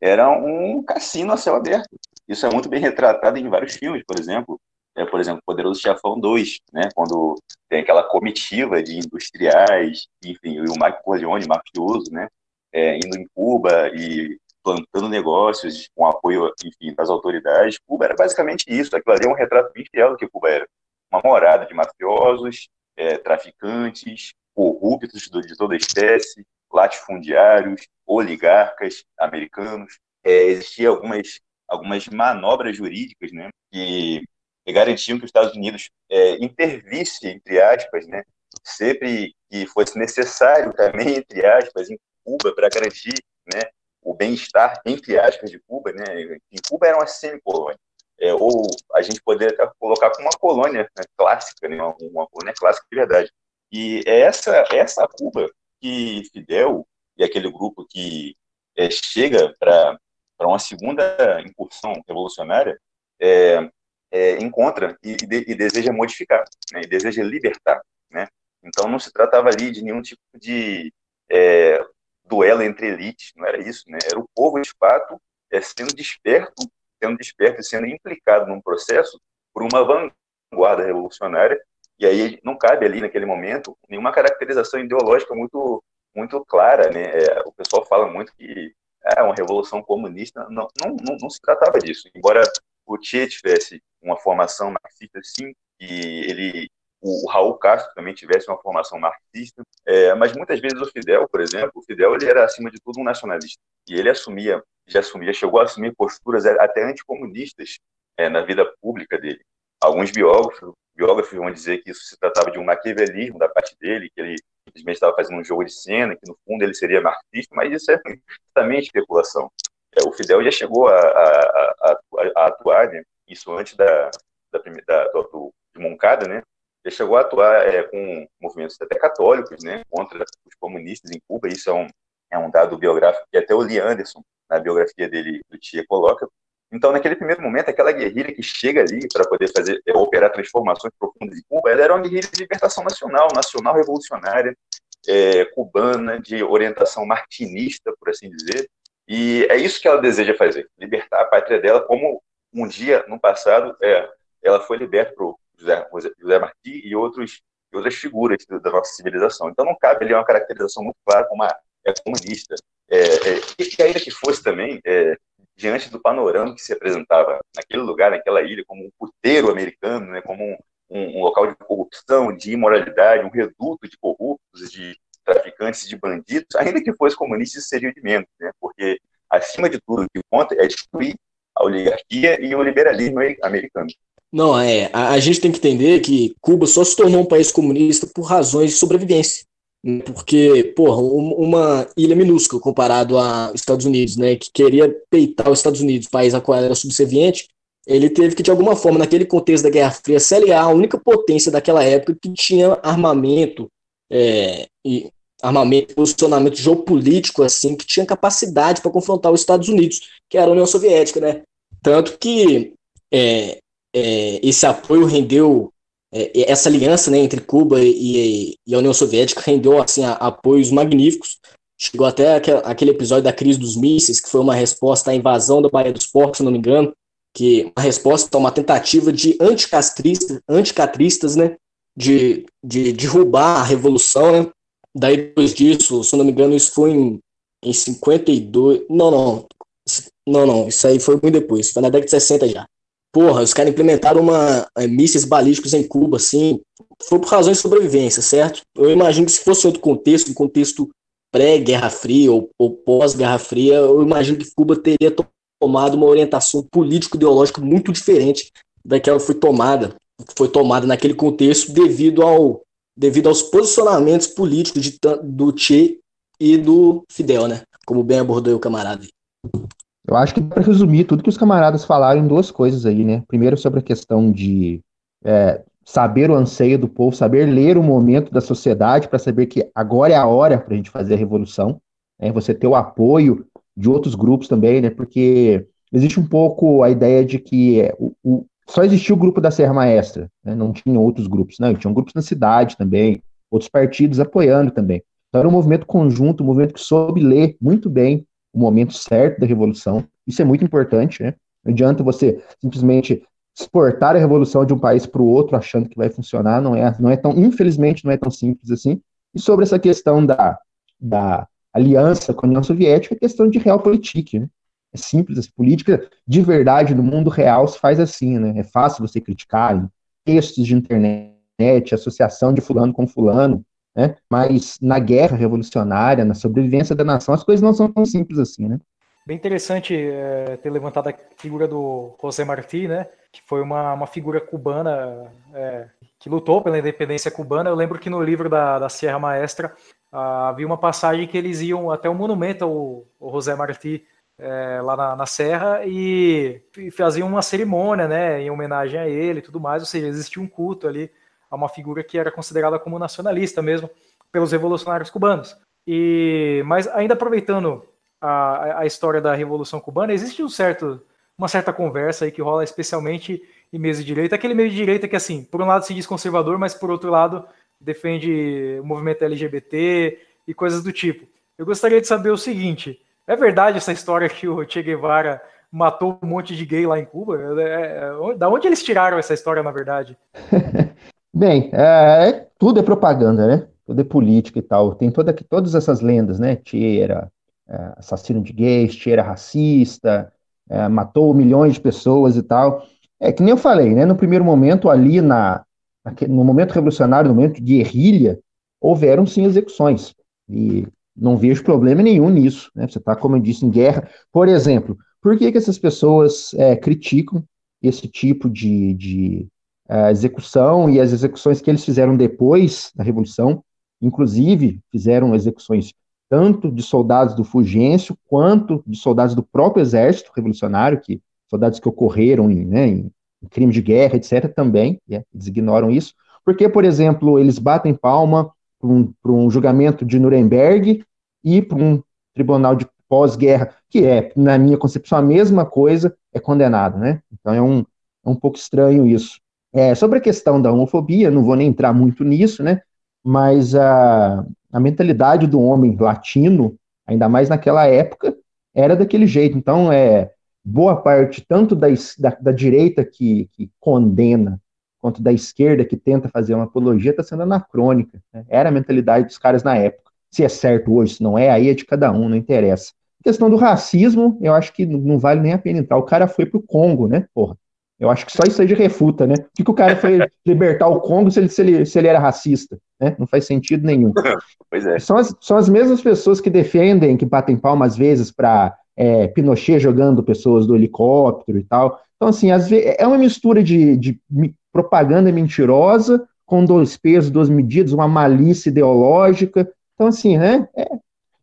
S4: era um cassino a céu aberto. Isso é muito bem retratado em vários filmes, por exemplo, é, por exemplo, Poderoso Chefão 2, né, quando tem aquela comitiva de industriais, enfim, o Mike Corleone, mafioso, né, é, indo em Cuba e plantando negócios com apoio, enfim, das autoridades. Cuba era basicamente isso, aquilo ali é um retrato bem fiel do que Cuba era. Uma morada de mafiosos, é, traficantes, corruptos de toda espécie, latifundiários, oligarcas americanos. É, existiam algumas, algumas manobras jurídicas né, que, garantiam que os Estados Unidos é, intervisse, entre aspas, né, sempre que fosse necessário também, entre aspas, Cuba, para garantir né, o bem-estar, entre aspas, de Cuba. Né, em Cuba era uma semi-colônia. É, ou a gente poderia até colocar como uma colônia né, clássica, né, uma, colônia clássica de verdade. E é essa, essa Cuba que Fidel e aquele grupo que é, chega para uma segunda incursão revolucionária é, é, encontra e, e, deseja modificar, né, e deseja libertar. Né? Então não se tratava ali de nenhum tipo de é, duelo entre elites, não era isso, né? era o povo de fato é, sendo desperto, sendo desperto e sendo implicado num processo por uma vanguarda revolucionária e aí não cabe ali naquele momento nenhuma caracterização ideológica muito muito clara, né? É, o pessoal fala muito que é uma revolução comunista, não, não, não, não se tratava disso. Embora o Che tivesse uma formação marxista, sim, e ele o Raul Castro também tivesse uma formação marxista, é, mas muitas vezes o Fidel, por exemplo, o Fidel ele era acima de tudo um nacionalista e ele assumia, já assumia, chegou a assumir posturas até anticomunistas é, na vida pública dele. Alguns biógrafos biógrafos vão dizer que isso se tratava de um maquiavelismo da parte dele, que ele simplesmente estava fazendo um jogo de cena, que no fundo ele seria marxista, mas isso é também especulação. É, o Fidel já chegou a, a, a, a atuar, né, isso antes da, da, da do, de Moncada, né, ele chegou a atuar é, com movimentos até católicos, né, contra os comunistas em Cuba. Isso é um, é um dado biográfico que até o Lee Anderson, na biografia dele, do Tia, coloca. Então, naquele primeiro momento, aquela guerrilha que chega ali para poder fazer é, operar transformações profundas em Cuba, ela era uma guerrilha de libertação nacional, nacional revolucionária, é, cubana, de orientação martinista, por assim dizer. E é isso que ela deseja fazer, libertar a pátria dela, como um dia, no passado, é, ela foi liberta por José, José Martí e outros, outras figuras da nossa civilização. Então não cabe ali uma caracterização muito clara como uma é comunista. É, é, e ainda que fosse também, é, diante do panorama que se apresentava naquele lugar, naquela ilha, como um puteiro americano, né, como um, um, um local de corrupção, de imoralidade, um reduto de corruptos, de traficantes, de bandidos, ainda que fosse comunista, isso seria de menos, né, porque acima de tudo o que conta é destruir a oligarquia e o liberalismo americano.
S3: Não, é. A, a, gente tem que entender que Cuba só se tornou um país comunista por razões de sobrevivência. Porque, porra, uma ilha minúscula comparado aos Estados Unidos, né, que queria peitar os Estados Unidos, país a qual era subserviente, ele teve que, de alguma forma, naquele contexto da Guerra Fria, se aliar à única potência daquela época que tinha armamento é, e armamento, posicionamento geopolítico, assim, que tinha capacidade para confrontar os Estados Unidos, que era a União Soviética, né? Tanto que é, é, esse apoio rendeu, é, essa aliança né, entre Cuba e, e, a União Soviética rendeu assim, a, apoios magníficos. Chegou até aquele episódio da crise dos mísseis, que foi uma resposta à invasão da Baía dos Porcos, se não me engano, que uma resposta a uma tentativa de anticastristas, anticatristas, né, de, de derrubar a revolução, né, daí depois disso, se não me engano, isso foi em, em 52, não, não, não, não, isso aí foi muito depois, foi na década de 60 já. Porra, os caras implementaram uma, é, mísseis balísticos em Cuba, assim, foi por razões de sobrevivência, certo? Eu imagino que se fosse outro contexto, um contexto pré-Guerra Fria ou, ou pós-Guerra Fria, eu imagino que Cuba teria tomado uma orientação político-ideológica muito diferente daquela que foi tomada, foi tomada naquele contexto devido, ao, devido aos posicionamentos políticos de, do Che e do Fidel, né? Como bem abordou o camarada.
S2: Eu acho que para resumir tudo que os camaradas falaram duas coisas aí, né? Primeiro, sobre a questão de é, saber o anseio do povo, saber ler o momento da sociedade para saber que agora é a hora para a gente fazer a revolução. Né? Você ter o apoio de outros grupos também, né? Porque existe um pouco a ideia de que é, o, o, só existia o grupo da Serra Maestra, né? não tinha outros grupos, não, tinham grupos na cidade também, outros partidos apoiando também. Então era um movimento conjunto, um movimento que soube ler muito bem o momento certo da revolução. Isso é muito importante, né? Não adianta você simplesmente exportar a revolução de um país para o outro achando que vai funcionar, não é, não é tão, infelizmente, não é tão simples assim. E sobre essa questão da, da aliança com a União Soviética, é questão de realpolitik, né? É simples, a política de verdade no mundo real se faz assim, né? É fácil você criticar textos de internet, associação de fulano com fulano, né? Mas na guerra revolucionária, na sobrevivência da nação, as coisas não são tão simples assim, né?
S1: Bem interessante é, ter levantado a figura do José Martí, né? Que foi uma, uma figura cubana é, que lutou pela independência cubana. Eu lembro que no livro da, da Sierra Maestra ah, havia uma passagem que eles iam até um monumento ao, ao José Martí é, lá na, na, Serra e faziam uma cerimônia, né? Em homenagem a ele e tudo mais. Ou seja, existia um culto ali a uma figura que era considerada como nacionalista mesmo pelos revolucionários cubanos. E mas ainda aproveitando a, a história da revolução cubana, existe um certo uma certa conversa aí que rola especialmente em meios de direita, aquele meio de direita que assim, por um lado se diz conservador, mas por outro lado defende o movimento LGBT e coisas do tipo. Eu gostaria de saber o seguinte: é verdade essa história que o Che Guevara matou um monte de gay lá em Cuba? É, é, da onde eles tiraram essa história, na verdade? *laughs*
S2: Bem, é, é, tudo é propaganda, né? Tudo é política e tal. Tem toda, todas essas lendas, né? Che era é, assassino de gays, Che era racista, é, matou milhões de pessoas e tal. É que nem eu falei, né? No primeiro momento, ali na, no momento revolucionário, no momento de guerrilha, houveram sim execuções. E não vejo problema nenhum nisso. Né? Você está, como eu disse, em guerra. Por exemplo, por que, que essas pessoas é, criticam esse tipo de, de a execução e as execuções que eles fizeram depois da Revolução, inclusive fizeram execuções tanto de soldados do Fulgêncio quanto de soldados do próprio exército revolucionário, que soldados que ocorreram em, né, em, crime de guerra, etc., também, né, eles ignoram isso. Porque, por exemplo, eles batem palma para um, um, julgamento de Nuremberg e para um tribunal de pós-guerra, que é, na minha concepção, a mesma coisa, é condenado, né? Então é um, é um pouco estranho isso. É, sobre a questão da homofobia, não vou nem entrar muito nisso, né? Mas a, a mentalidade do homem latino, ainda mais naquela época, era daquele jeito. Então, é boa parte, tanto da, da, da direita que, que, condena, quanto da esquerda que tenta fazer uma apologia, está sendo anacrônica. Né? Era a mentalidade dos caras na época. Se é certo hoje, se não é, aí é de cada um, não interessa. A questão do racismo, eu acho que não vale nem a pena entrar. O cara foi pro Congo, né, porra? Eu acho que só isso aí de refuta, né? Por que, que o cara foi *laughs* libertar o Congo se ele, se ele, se ele era racista? Né? Não faz sentido nenhum. *laughs*
S4: Pois é.
S2: São as, são as mesmas pessoas que defendem, que batem palmas às vezes para é, Pinochet jogando pessoas do helicóptero e tal. Então, assim, às vezes, é uma mistura de, de propaganda mentirosa com dois pesos, duas medidas, uma malícia ideológica. Então, assim, né? É.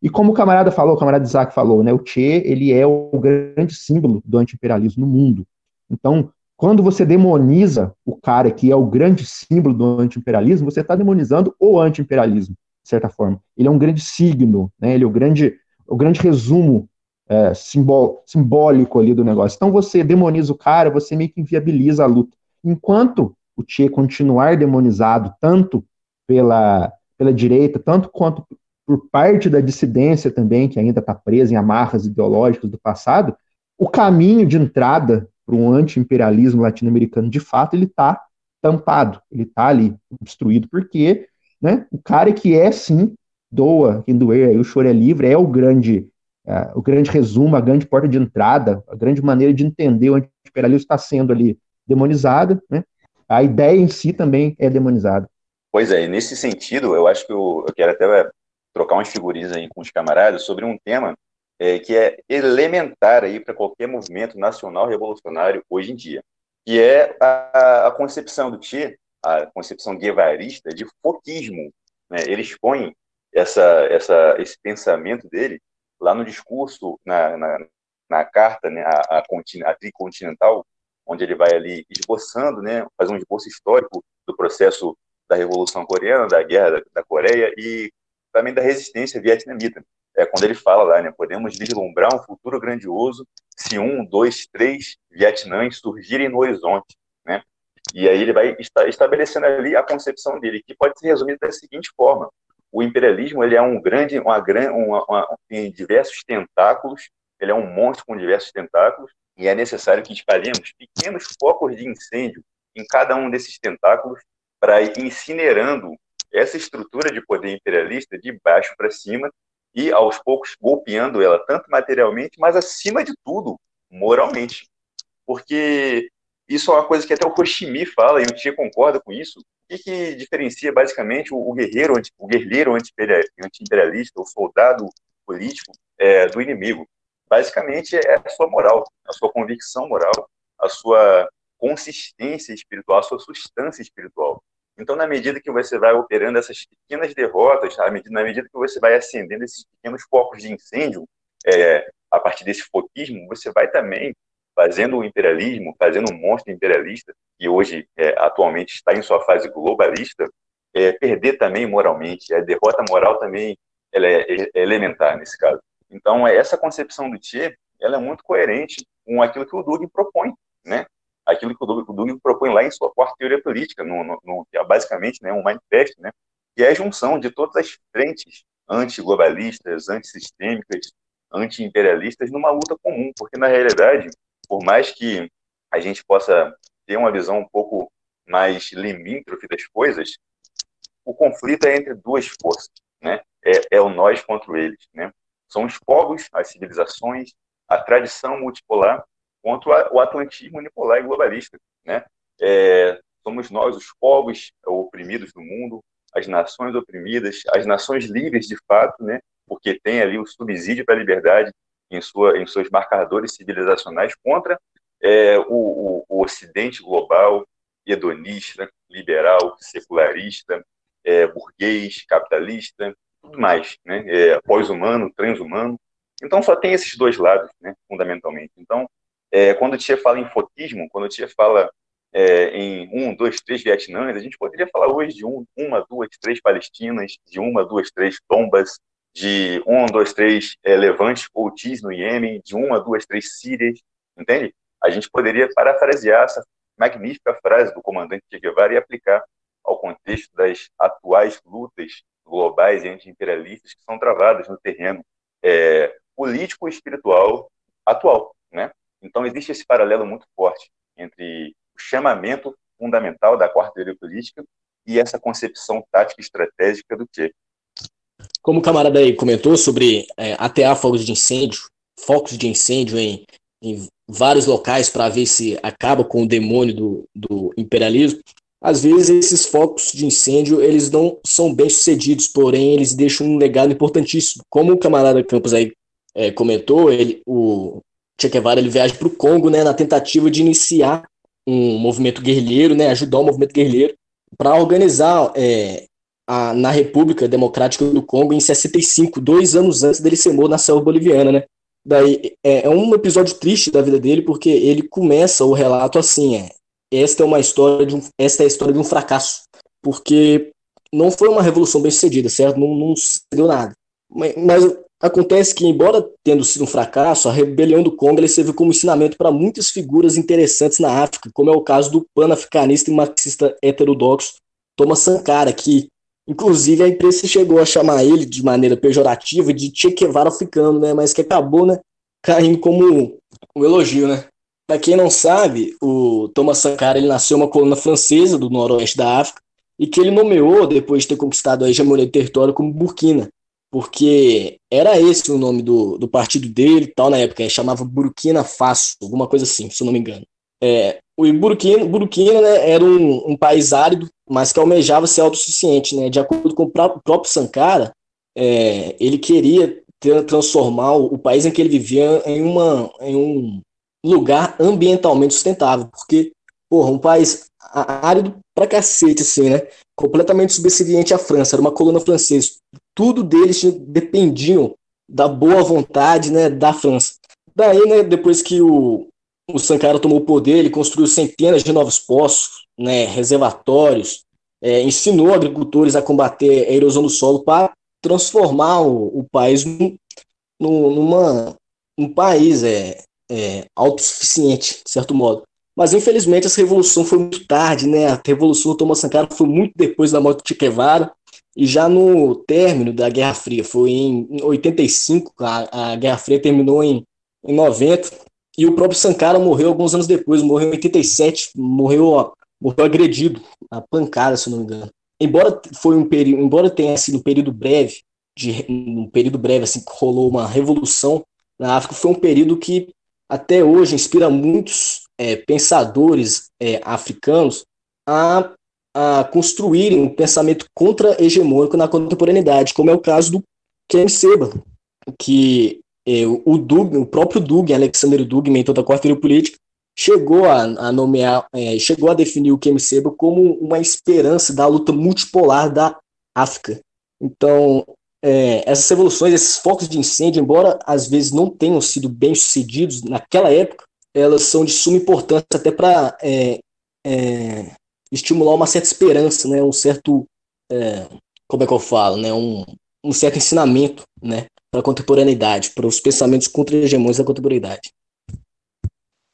S2: E como o camarada falou, o camarada Isaac falou, né? O Che, ele é o grande símbolo do antiimperialismo no mundo. Então, quando você demoniza o cara que é o grande símbolo do anti-imperialismo, você está demonizando o anti-imperialismo, de certa forma. Ele é um grande signo, né? ele é o grande, o grande resumo é, simbol, simbólico ali do negócio. Então você demoniza o cara, você meio que inviabiliza a luta. Enquanto o Che continuar demonizado tanto pela, pela direita, tanto quanto por parte da dissidência também, que ainda está presa em amarras ideológicas do passado, o caminho de entrada para um anti-imperialismo latino-americano, de fato, ele está tampado, ele está ali destruído, porque né, o cara que é, sim, doa, quem doer, aí o choro é livre, é o grande, é, o grande resumo, a grande porta de entrada, a grande maneira de entender o anti-imperialismo está sendo ali demonizada, né? a ideia em si também é demonizada.
S4: Pois é, nesse sentido, eu acho que eu, eu quero até trocar umas figurinhas aí com os camaradas sobre um tema é, que é elementar aí para qualquer movimento nacional revolucionário hoje em dia, que é a, a concepção do Che, a concepção guevarista de foquismo. Né? Ele expõe essa, essa, esse pensamento dele lá no discurso, na, na, na carta, né, a, a, a tricontinental, onde ele vai ali esboçando, né, faz um esboço histórico do processo da Revolução Coreana, da Guerra da, da Coreia e também da resistência vietnamita é quando ele fala lá, né, podemos vislumbrar um futuro grandioso se um, dois, três Vietnãs surgirem no horizonte, né? E aí ele vai estabelecendo ali a concepção dele, que pode ser resumida da seguinte forma: o imperialismo ele é um grande, uma grande, tem diversos tentáculos, ele é um monstro com diversos tentáculos, e é necessário que espalhemos pequenos focos de incêndio em cada um desses tentáculos para ir incinerando essa estrutura de poder imperialista de baixo para cima e aos poucos golpeando ela, tanto materialmente, mas acima de tudo, moralmente. Porque isso é uma coisa que até o Hoshimi fala, e o Tia concorda com isso. O que, que diferencia basicamente o, guerreiro, o guerreiro anti-imperialista, o soldado político é, do inimigo? Basicamente é a sua moral, a sua convicção moral, a sua consistência espiritual, a sua substância espiritual. Então, na medida que você vai operando essas pequenas derrotas, na medida, na medida que você vai acendendo esses pequenos focos de incêndio, é, a partir desse foquismo, você vai também fazendo o imperialismo, fazendo um monstro imperialista, que hoje, é, atualmente, está em sua fase globalista, é, perder também moralmente. A derrota moral também ela é, é, é elementar nesse caso. Então, essa concepção do Tchê, ela é muito coerente com aquilo que o Dugin propõe, né? Aquilo que o Dugin propõe lá em sua quarta teoria política, no, no, no, que é basicamente né, um manifesto, né, que é a junção de todas as frentes antiglobalistas, antissistêmicas, anti-imperialistas numa luta comum, porque na realidade, por mais que a gente possa ter uma visão um pouco mais limítrofe das coisas, o conflito é entre duas forças, né? É, é o nós contra eles, né? São os povos, as civilizações, a tradição multipolar contra o atlantismo unipolar e globalista. Né? É, somos nós, os povos oprimidos do mundo, as nações oprimidas, as nações livres de fato, né? porque tem ali o subsídio para a liberdade em, sua, em seus marcadores civilizacionais contra é, o, o, o, Ocidente global, hedonista, liberal, secularista, é, burguês, capitalista, tudo mais, né? É, pós-humano, transhumano. Então só tem esses dois lados, né, fundamentalmente. Então é, quando o Tia fala em foquismo, quando o Tia fala é, em um, dois, três Vietnãs, a gente poderia falar hoje de um, uma, duas, três Palestinas, de uma, duas, três Tombas, de um, dois, três é, Levante ou Tis no Iêmen, de uma, duas, três Sírias, entende? A gente poderia parafrasear essa magnífica frase do comandante Che Guevara e aplicar ao contexto das atuais lutas globais e anti-imperialistas que são travadas no terreno é, político e espiritual atual, né? Então existe esse paralelo muito forte entre o chamamento fundamental da quarta teoria política e essa concepção tática e estratégica do Che.
S3: Como o camarada aí comentou sobre é, atear fogos de incêndio, focos de incêndio em, em vários locais para ver se acaba com o demônio do, do imperialismo, às vezes esses focos de incêndio eles não são bem sucedidos, porém eles deixam um legado importantíssimo. Como o camarada Campos aí é, comentou, ele, o Che Guevara ele viaja para o Congo, né, na tentativa de iniciar um movimento guerrilheiro, né, ajudar o movimento guerrilheiro para organizar é, a, na República Democrática do Congo em 65, dois anos antes dele ser morto na selva boliviana, né. Daí é, é um episódio triste da vida dele porque ele começa o relato assim, é, esta é uma história de um, esta é a história de um fracasso, porque não foi uma revolução bem sucedida, certo? Não, não sucedeu nada. Mas, mas, acontece que, embora tendo sido um fracasso, a rebelião do Congo serve como ensinamento para muitas figuras interessantes na África, como é o caso do pan-africanista e marxista heterodoxo Thomas Sankara, que inclusive a imprensa chegou a chamar ele de maneira pejorativa de Che Guevara africano, né? Mas que acabou, né, caindo como um elogio, né? Para quem não sabe, o Thomas Sankara ele nasceu uma coluna francesa do noroeste da África e que ele nomeou, depois de ter conquistado a hegemonia do território, como Burkina, porque era esse o nome do, do partido dele e tal na época, ele chamava Burkina Faso, alguma coisa assim, se eu não me engano. É, o Burkina, Burkina né, era um, um, país árido, mas que almejava ser autossuficiente. Né? De acordo com o próprio Sankara, é, ele queria transformar o, o país em que ele vivia em, uma, em um lugar ambientalmente sustentável, porque, porra, um país árido pra cacete, assim, né? Completamente subserviente à França, era uma coluna francesa. Tudo deles dependiam da boa vontade, né, da França. Daí, né, depois que o, o Sankara tomou o poder, ele construiu centenas de novos poços, né, reservatórios, é, ensinou agricultores a combater a erosão do solo para transformar o, o país num, numa, um país é, é, autossuficiente, de certo modo. Mas infelizmente essa revolução foi muito tarde, né? A revolução do Thomas Sankara foi muito depois da morte de Che Guevara e já no término da Guerra Fria, foi em 85, a, a Guerra Fria terminou em, em 90 e o próprio Sankara morreu alguns anos depois, morreu em 87, morreu, morreu agredido, a pancada, se não me engano. Embora foi um período, embora tenha sido um período breve, de um período breve assim que rolou uma revolução na África, foi um período que até hoje inspira muitos é, pensadores é, africanos a, a construírem um pensamento contra-hegemônico na contemporaneidade, como é o caso do Ken Seba, que é, o, Dug, o próprio Dugin, Alexander Dugin, mentor da quarta política, chegou a, a nomear, é, chegou a definir o Ken Seba como uma esperança da luta multipolar da África. Então, é, essas revoluções, esses focos de incêndio, embora às vezes não tenham sido bem sucedidos naquela época, elas são de suma importância até para é, é, estimular uma certa esperança, né, um certo, é, como é que eu falo, né, um, um certo ensinamento, né, para a contemporaneidade, para os pensamentos contra-hegemônicos da contemporaneidade.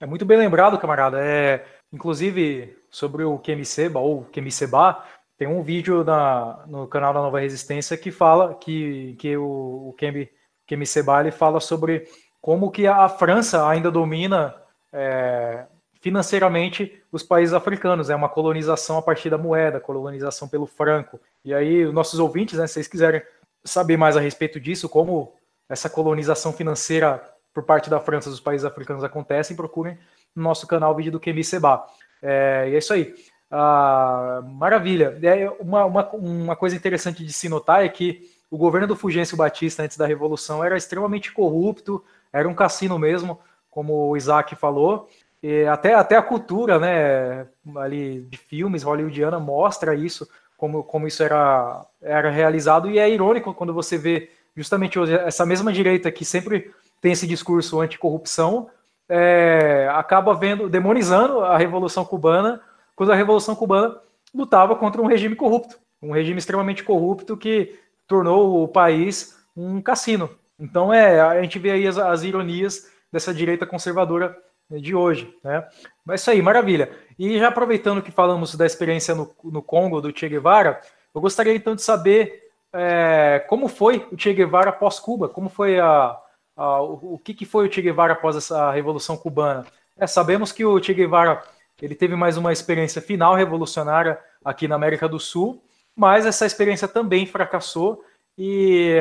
S1: É muito bem lembrado, camarada. É, inclusive, sobre o Kemiseba ou Kemiseba, tem um vídeo na, no canal da Nova Resistência que fala que, que o, o Kemi, Seba fala sobre como que a França ainda domina é, financeiramente os países africanos. É uma colonização a partir da moeda, colonização pelo franco. E aí, os nossos ouvintes, né, se vocês quiserem saber mais a respeito disso, como essa colonização financeira por parte da França dos países africanos acontecem, procurem no nosso canal o vídeo do Kemi Seba. É, e é isso aí. Ah, maravilha. É, uma, uma, uma coisa interessante de se notar é que o governo do Fulgêncio Batista antes da Revolução era extremamente corrupto, era um cassino mesmo, como o Isaac falou. E até, até a cultura né, ali de filmes hollywoodiana mostra isso, como, como isso era, era realizado. E é irônico quando você vê justamente hoje essa mesma direita que sempre tem esse discurso anticorrupção, é, acaba vendo, demonizando a Revolução Cubana, quando a Revolução Cubana lutava contra um regime corrupto, um regime extremamente corrupto que tornou o país um cassino. Então é, a gente vê aí as, as ironias dessa direita conservadora de hoje, né? Mas isso aí, maravilha. E já aproveitando que falamos da experiência no, no Congo do Che Guevara, eu gostaria então de saber é, como foi o Che Guevara após Cuba, como foi a, a o, o que, que foi o Che Guevara após essa revolução cubana. É, sabemos que o Che Guevara ele teve mais uma experiência final revolucionária aqui na América do Sul, mas essa experiência também fracassou. E,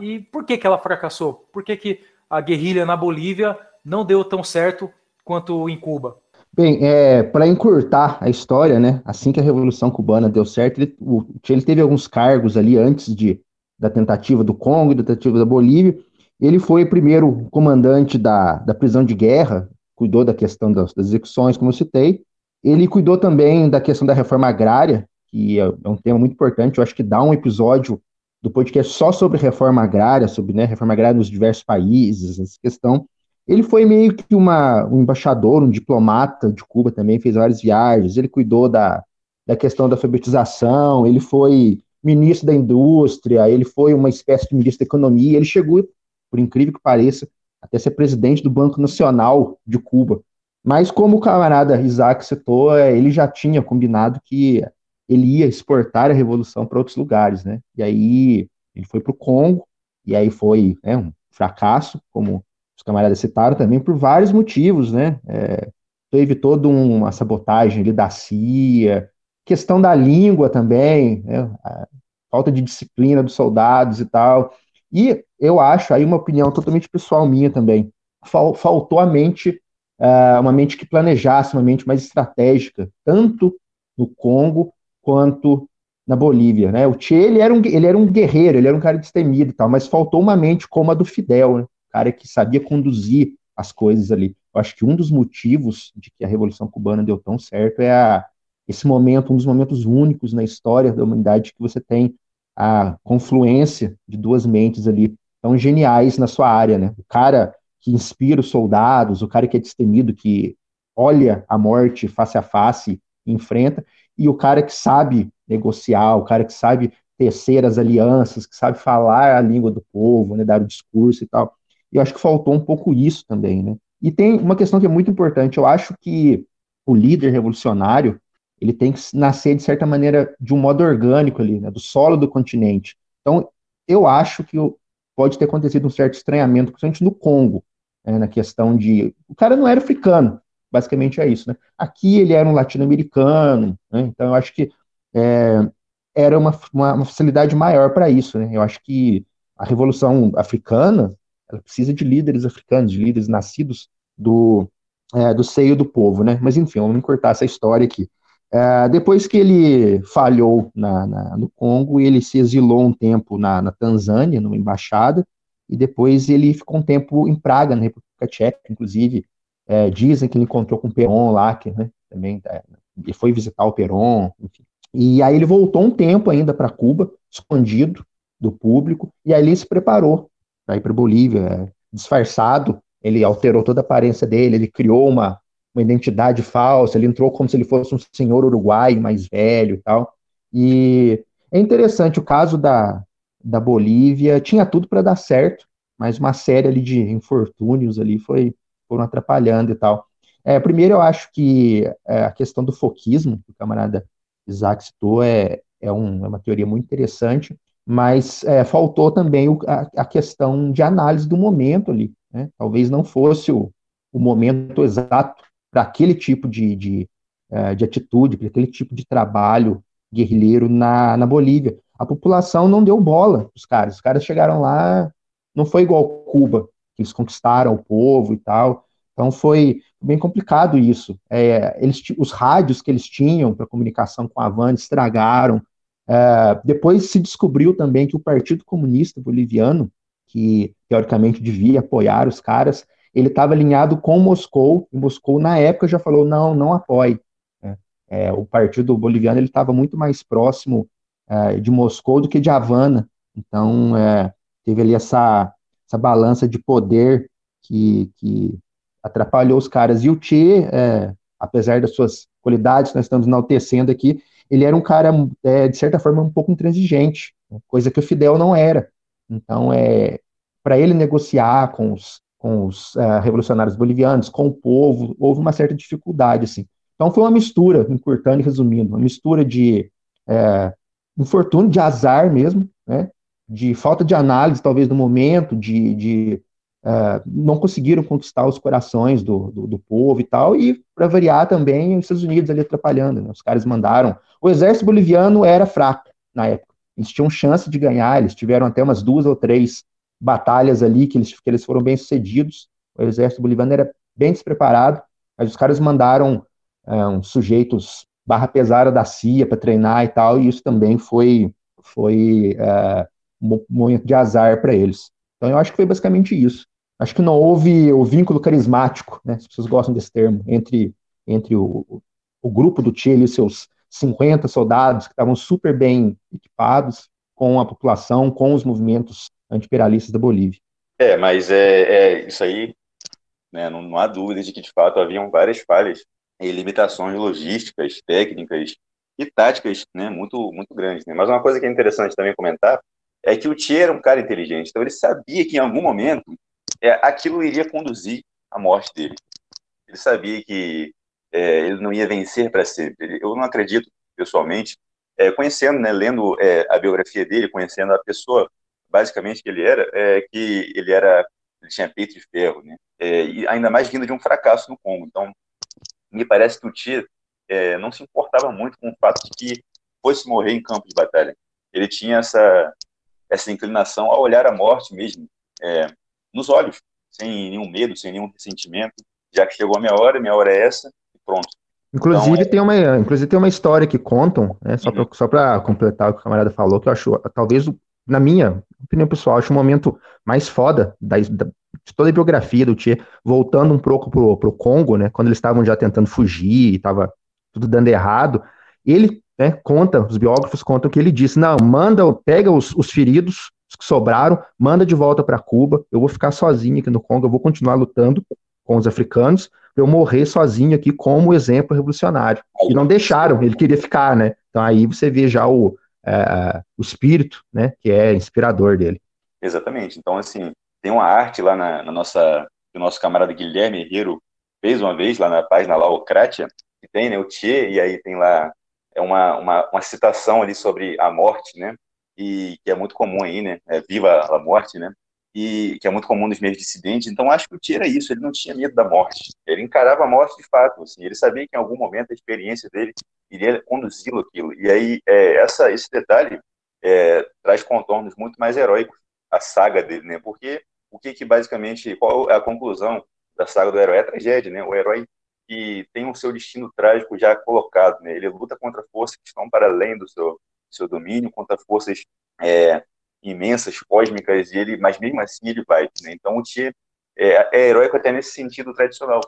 S1: e por que, que ela fracassou? Por que, que a guerrilha na Bolívia não deu tão certo quanto em Cuba?
S2: Bem, é, para encurtar a história, né? Assim que a Revolução Cubana deu certo, ele, o, ele teve alguns cargos ali antes de, da tentativa do Congo da tentativa da Bolívia. Ele foi primeiro comandante da, da prisão de guerra, cuidou da questão das, das execuções, como eu citei. Ele cuidou também da questão da reforma agrária, que é, é um tema muito importante. Eu acho que dá um episódio do podcast só sobre reforma agrária, sobre né, reforma agrária nos diversos países, essa questão. Ele foi meio que uma, um embaixador, um diplomata de Cuba também, fez várias viagens, ele cuidou da, da questão da alfabetização, ele foi ministro da indústria, ele foi uma espécie de ministro da economia, ele chegou, por incrível que pareça, até ser presidente do Banco Nacional de Cuba. Mas como o camarada Isaac citou, é, ele já tinha combinado que ele ia exportar a revolução para outros lugares, né? E aí ele foi para o Congo, e aí foi né, um fracasso, como os camaradas citaram também, por vários motivos, né? É, teve toda uma sabotagem ali da CIA, questão da língua também, né? falta de disciplina dos soldados e tal. E eu acho, aí uma opinião totalmente pessoal minha também, fal, faltou a mente, uh, uma mente que planejasse, uma mente mais estratégica, tanto no Congo quanto na Bolívia, né? O Che, ele era um, ele era um guerreiro, ele era um cara destemido e tal, mas faltou uma mente como a do Fidel, né? Cara que sabia conduzir as coisas ali. Eu acho que um dos motivos de que a Revolução Cubana deu tão certo é a, esse momento, um dos momentos únicos na história da humanidade que você tem a confluência de duas mentes ali tão geniais na sua área, né? O cara que inspira os soldados, o cara que é destemido, que olha a morte face a face e enfrenta, e o cara que sabe negociar, o cara que sabe tecer as alianças, que sabe falar a língua do povo, né, dar o discurso e tal. E eu acho que faltou um pouco isso também, né? E tem uma questão que é muito importante. Eu acho que o líder revolucionário ele tem que nascer de certa maneira de um modo orgânico ali, né, do solo do continente. Então, eu acho que pode ter acontecido um certo estranhamento, principalmente no Congo, né, na questão de o cara não era africano, basicamente é isso, né? Aqui ele era um latino-americano, né? Então eu acho que é, era uma, uma, uma facilidade maior para isso, né? Eu acho que a revolução africana ela precisa de líderes africanos, de líderes nascidos do, é, do seio do povo, né? Mas enfim, vamos cortar essa história aqui. É, depois que ele falhou na, na, no Congo, ele se exilou um tempo na, na, Tanzânia, numa embaixada, e depois ele ficou um tempo em Praga, na República Tcheca, inclusive. É, dizem que ele encontrou com o Peron lá, que né, também é, ele foi visitar o Peron, enfim. E aí ele voltou um tempo ainda para Cuba, escondido do público, e aí ele se preparou para ir para Bolívia, é, disfarçado. Ele alterou toda a aparência dele, ele criou uma, uma identidade falsa, ele entrou como se ele fosse um senhor uruguai mais velho e tal. E é interessante, o caso da, da Bolívia tinha tudo para dar certo, mas uma série ali de infortúnios ali foi foram atrapalhando e tal. É, primeiro, eu acho que é, a questão do foquismo, que o camarada Isaac citou, é, é, um, é uma teoria muito interessante, mas é, faltou também o, a, a, questão de análise do momento ali. Né? Talvez não fosse o, o momento exato para aquele tipo de, de, uh, de atitude, para aquele tipo de trabalho guerrilheiro na, na Bolívia. A população não deu bola os caras. Os caras chegaram lá, não foi igual Cuba, que eles conquistaram o povo e tal. Então foi bem complicado isso. É, eles, os rádios que eles tinham para comunicação com a Havana estragaram. É, depois se descobriu também que o Partido Comunista Boliviano, que teoricamente devia apoiar os caras, ele estava alinhado com Moscou, e Moscou, na época, já falou, não, não apoie. Né? É, o partido boliviano ele estava muito mais próximo é, de Moscou do que de Havana, então é, teve ali essa, essa balança de poder que, que atrapalhou os caras. E o Che, é, apesar das suas qualidades, nós estamos enaltecendo aqui, ele era um cara, é, de certa forma, um pouco intransigente, coisa que o Fidel não era. Então, é, para ele negociar com os, com os uh, revolucionários bolivianos, com o povo, houve uma certa dificuldade, assim. Então, foi uma mistura, encurtando e resumindo, uma mistura de é, infortúnio, de azar mesmo, né, de falta de análise, talvez, no momento, de, de uh, não conseguiram conquistar os corações do, do, do povo e tal, e, para variar também, os Estados Unidos ali atrapalhando, né, os caras mandaram... O exército boliviano era fraco na época, eles tinham chance de ganhar, eles tiveram até umas duas ou três batalhas ali que eles, que eles foram bem sucedidos. O exército boliviano era bem despreparado, mas os caras mandaram é, uns sujeitos barra pesada da CIA para treinar e tal, e isso também foi, foi é, um momento de azar para eles. Então eu acho que foi basicamente isso. Acho que não houve o vínculo carismático, né, as pessoas gostam desse termo, entre, entre o, o grupo do Chile e seus 50 soldados que estavam super bem equipados com a população, com os movimentos antiimperialistas da Bolívia.
S4: É, mas é, é isso aí, né, não, não, há dúvida de que, de fato, haviam várias falhas e limitações logísticas, técnicas e táticas né, muito, muito grandes. Né? Mas uma coisa que é interessante também comentar é que o Che era um cara inteligente, então ele sabia que em algum momento é, aquilo iria conduzir à morte dele. Ele sabia que é, ele não ia vencer para sempre. Eu não acredito, pessoalmente, é, conhecendo, né, lendo é, a biografia dele, conhecendo a pessoa basicamente que ele era, é que ele era, ele tinha peito de ferro, né? É, e ainda mais vindo de um fracasso no Congo. Então, me parece que o Tia não se importava muito com o fato de que fosse morrer em campo de batalha. Ele tinha essa essa inclinação a olhar a morte mesmo é, nos olhos, sem nenhum medo, sem nenhum ressentimento, já que chegou a minha hora, minha hora é essa, e pronto.
S2: Inclusive, então, é tem uma, inclusive tem uma história que contam, né, só uhum. para completar o que o camarada falou, que eu acho talvez na minha opinião pessoal, acho o momento mais foda da, da, de toda a biografia do Tchê, voltando um pouco pro, pro Congo, né, quando eles estavam já tentando fugir e tava tudo dando errado, ele né, conta, os biógrafos contam que ele disse, não, manda, pega os, os feridos, os que sobraram, manda de volta para Cuba, eu vou ficar sozinho aqui no Congo, eu vou continuar lutando com os africanos, eu morrer sozinho aqui como exemplo revolucionário. E não deixaram, ele queria ficar, né? Então aí você vê já o, é, o espírito, né, que é inspirador dele.
S4: Exatamente. Então, assim, tem uma arte lá na, na nossa, o nosso camarada Guilherme Herrero fez uma vez lá na página Laocratia, que tem, né, o Tchê, e aí tem lá é uma, uma, uma citação ali sobre a morte, né, e que é muito comum aí, né, é, viva a morte, né, e que é muito comum nos meios dissidentes. Então, acho que o Tchê era isso, ele não tinha medo da morte. Ele encarava a morte de fato, assim, ele sabia que em algum momento a experiência dele iria conduzi-lo aquilo. E aí, é, essa, esse detalhe é, traz contornos muito mais heróicos à saga dele, né? Porque o que, que basicamente, qual é a conclusão da saga do herói? É a tragédia, né? O herói que tem o seu destino trágico já colocado, né? Ele luta contra forças que estão para além do seu, seu domínio, contra forças é, imensas, cósmicas, e ele, mas mesmo assim ele vai. Né? Então o Tia é, é heróico até nesse sentido tradicional,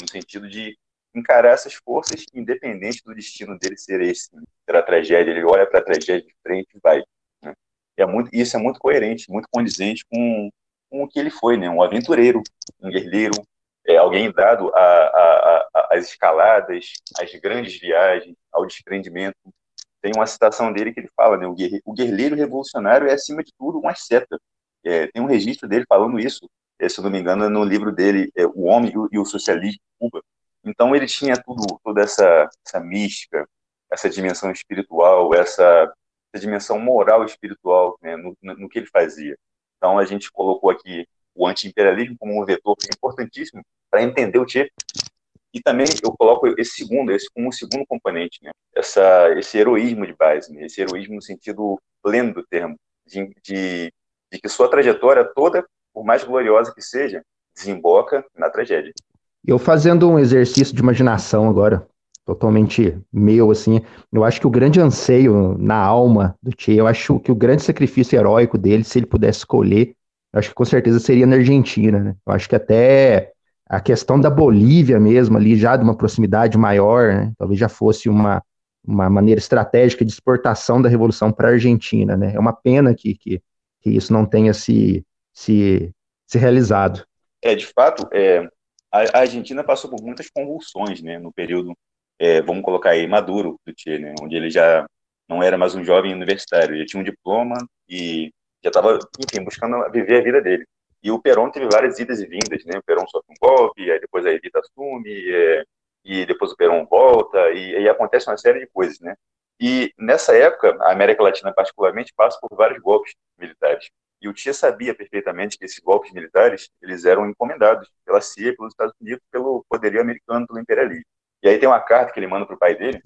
S4: no sentido de encarar essas forças, independente do destino dele ser esse, né? ser a tragédia. Ele olha para a tragédia de frente e vai. Né? É muito, isso é muito coerente, muito condizente com, com o que ele foi, né? um aventureiro, um guerreiro, é, alguém dado às escaladas, às grandes viagens, ao desprendimento. Tem uma citação dele que ele fala, né, o, guerreiro, o revolucionário é, acima de tudo, um asceta. É, tem um registro dele falando isso, é, se não me engano, no livro dele, é, O Homem e o, Socialismo de Cuba. Então ele tinha tudo, toda essa, essa mística, essa dimensão espiritual, essa, essa dimensão moral espiritual né, no, no, que ele fazia. Então a gente colocou aqui o anti-imperialismo como um vetor importantíssimo para entender o Che. E também eu coloco esse segundo, esse como um segundo componente, né? Essa, esse heroísmo de base, né? esse heroísmo no sentido pleno do termo, de, de, de que sua trajetória toda, por mais gloriosa que seja, desemboca na tragédia.
S2: Eu fazendo um exercício de imaginação agora, totalmente meu, assim, eu acho que o grande anseio na alma do Che, eu acho que o grande sacrifício heróico dele, se ele pudesse escolher, eu acho que com certeza seria na Argentina, né? Eu acho que até a questão da Bolívia mesmo, ali já de uma proximidade maior, né? talvez já fosse uma, uma maneira estratégica de exportação da Revolução para a Argentina, né? É uma pena que, que, que, isso não tenha se, se, se realizado.
S4: É, de fato, é, a, Argentina passou por muitas convulsões, né, no período, é, vamos colocar aí, maduro do Che, né, onde ele já não era mais um jovem universitário, ele tinha um diploma e já estava, enfim, buscando viver a vida dele. E o Perón teve várias idas e vindas, né? O Perón sofre um golpe, aí depois a Evita assume, é, e depois o Perón volta, e aí acontece uma série de coisas, né? E nessa época, a América Latina particularmente passa por vários golpes militares. E o Tia sabia perfeitamente que esses golpes militares, eles eram encomendados pela CIA, pelos Estados Unidos, pelo poderio americano, pelo imperialismo. E aí tem uma carta que ele manda para o pai dele,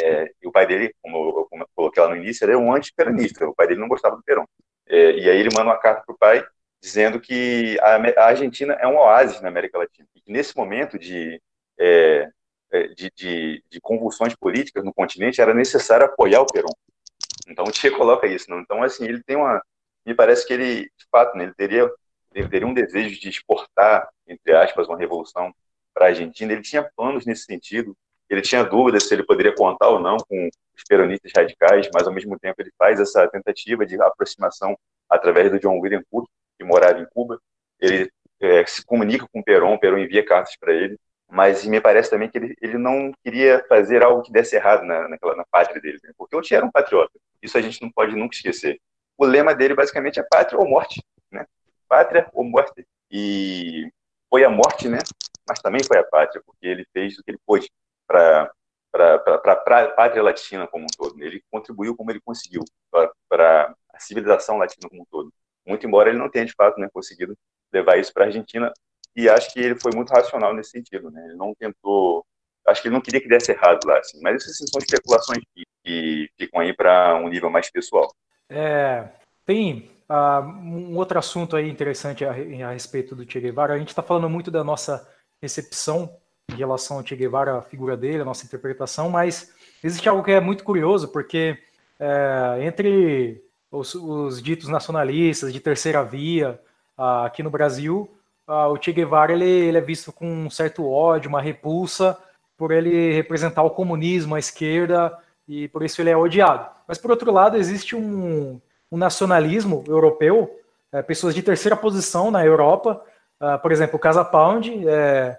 S4: é, e o pai dele, como eu, coloquei lá no início, ele é um anti-peronista, o pai dele não gostava do Perón. É, e aí ele manda uma carta para o pai dizendo que a, Argentina é um oásis na América Latina. E que nesse momento de, é, é, de, de, de, convulsões políticas no continente era necessário apoiar o Perón. Então o Che coloca isso. Não? Então, assim, ele tem uma. Me parece que ele, de fato, né, ele, teria, ele teria um desejo de exportar, entre aspas, uma revolução para a Argentina. Ele tinha planos nesse sentido. Ele tinha dúvidas se ele poderia contar ou não com os peronistas radicais, mas ao mesmo tempo ele faz essa tentativa de aproximação através do John William Cook, que morava em Cuba. Ele é, se comunica com Perón, Perón envia cartas para ele, mas me parece também que ele, ele não queria fazer algo que desse errado na, naquela, na pátria dele, né? porque o Che era um patriota. Isso a gente não pode nunca esquecer. O lema dele basicamente é pátria ou morte, né? Pátria ou morte. E foi a morte, né? Mas também foi a pátria, porque ele fez o que ele pôde para para a pátria latina como um todo. Ele contribuiu como ele conseguiu para a civilização latina como um todo muito embora ele não tenha de fato né, conseguido levar isso para a Argentina e acho que ele foi muito racional nesse sentido, né? Ele não tentou, acho que ele não queria que desse errado lá, assim. Mas essas são especulações que, que ficam aí para um nível mais pessoal.
S1: É, tem uh, um outro assunto aí interessante a, a respeito do Che Guevara. A gente está falando muito da nossa recepção em relação ao Che Guevara, a figura dele, a nossa interpretação, mas existe algo que é muito curioso, porque é, entre os, os ditos nacionalistas de terceira via uh, aqui no Brasil, uh, o Che Guevara ele, ele, é visto com um certo ódio, uma repulsa por ele representar o comunismo, a esquerda, e por isso ele é odiado. Mas por outro lado, existe um, um nacionalismo europeu, é, pessoas de terceira posição na Europa, uh, por exemplo, o Casa Pound, é,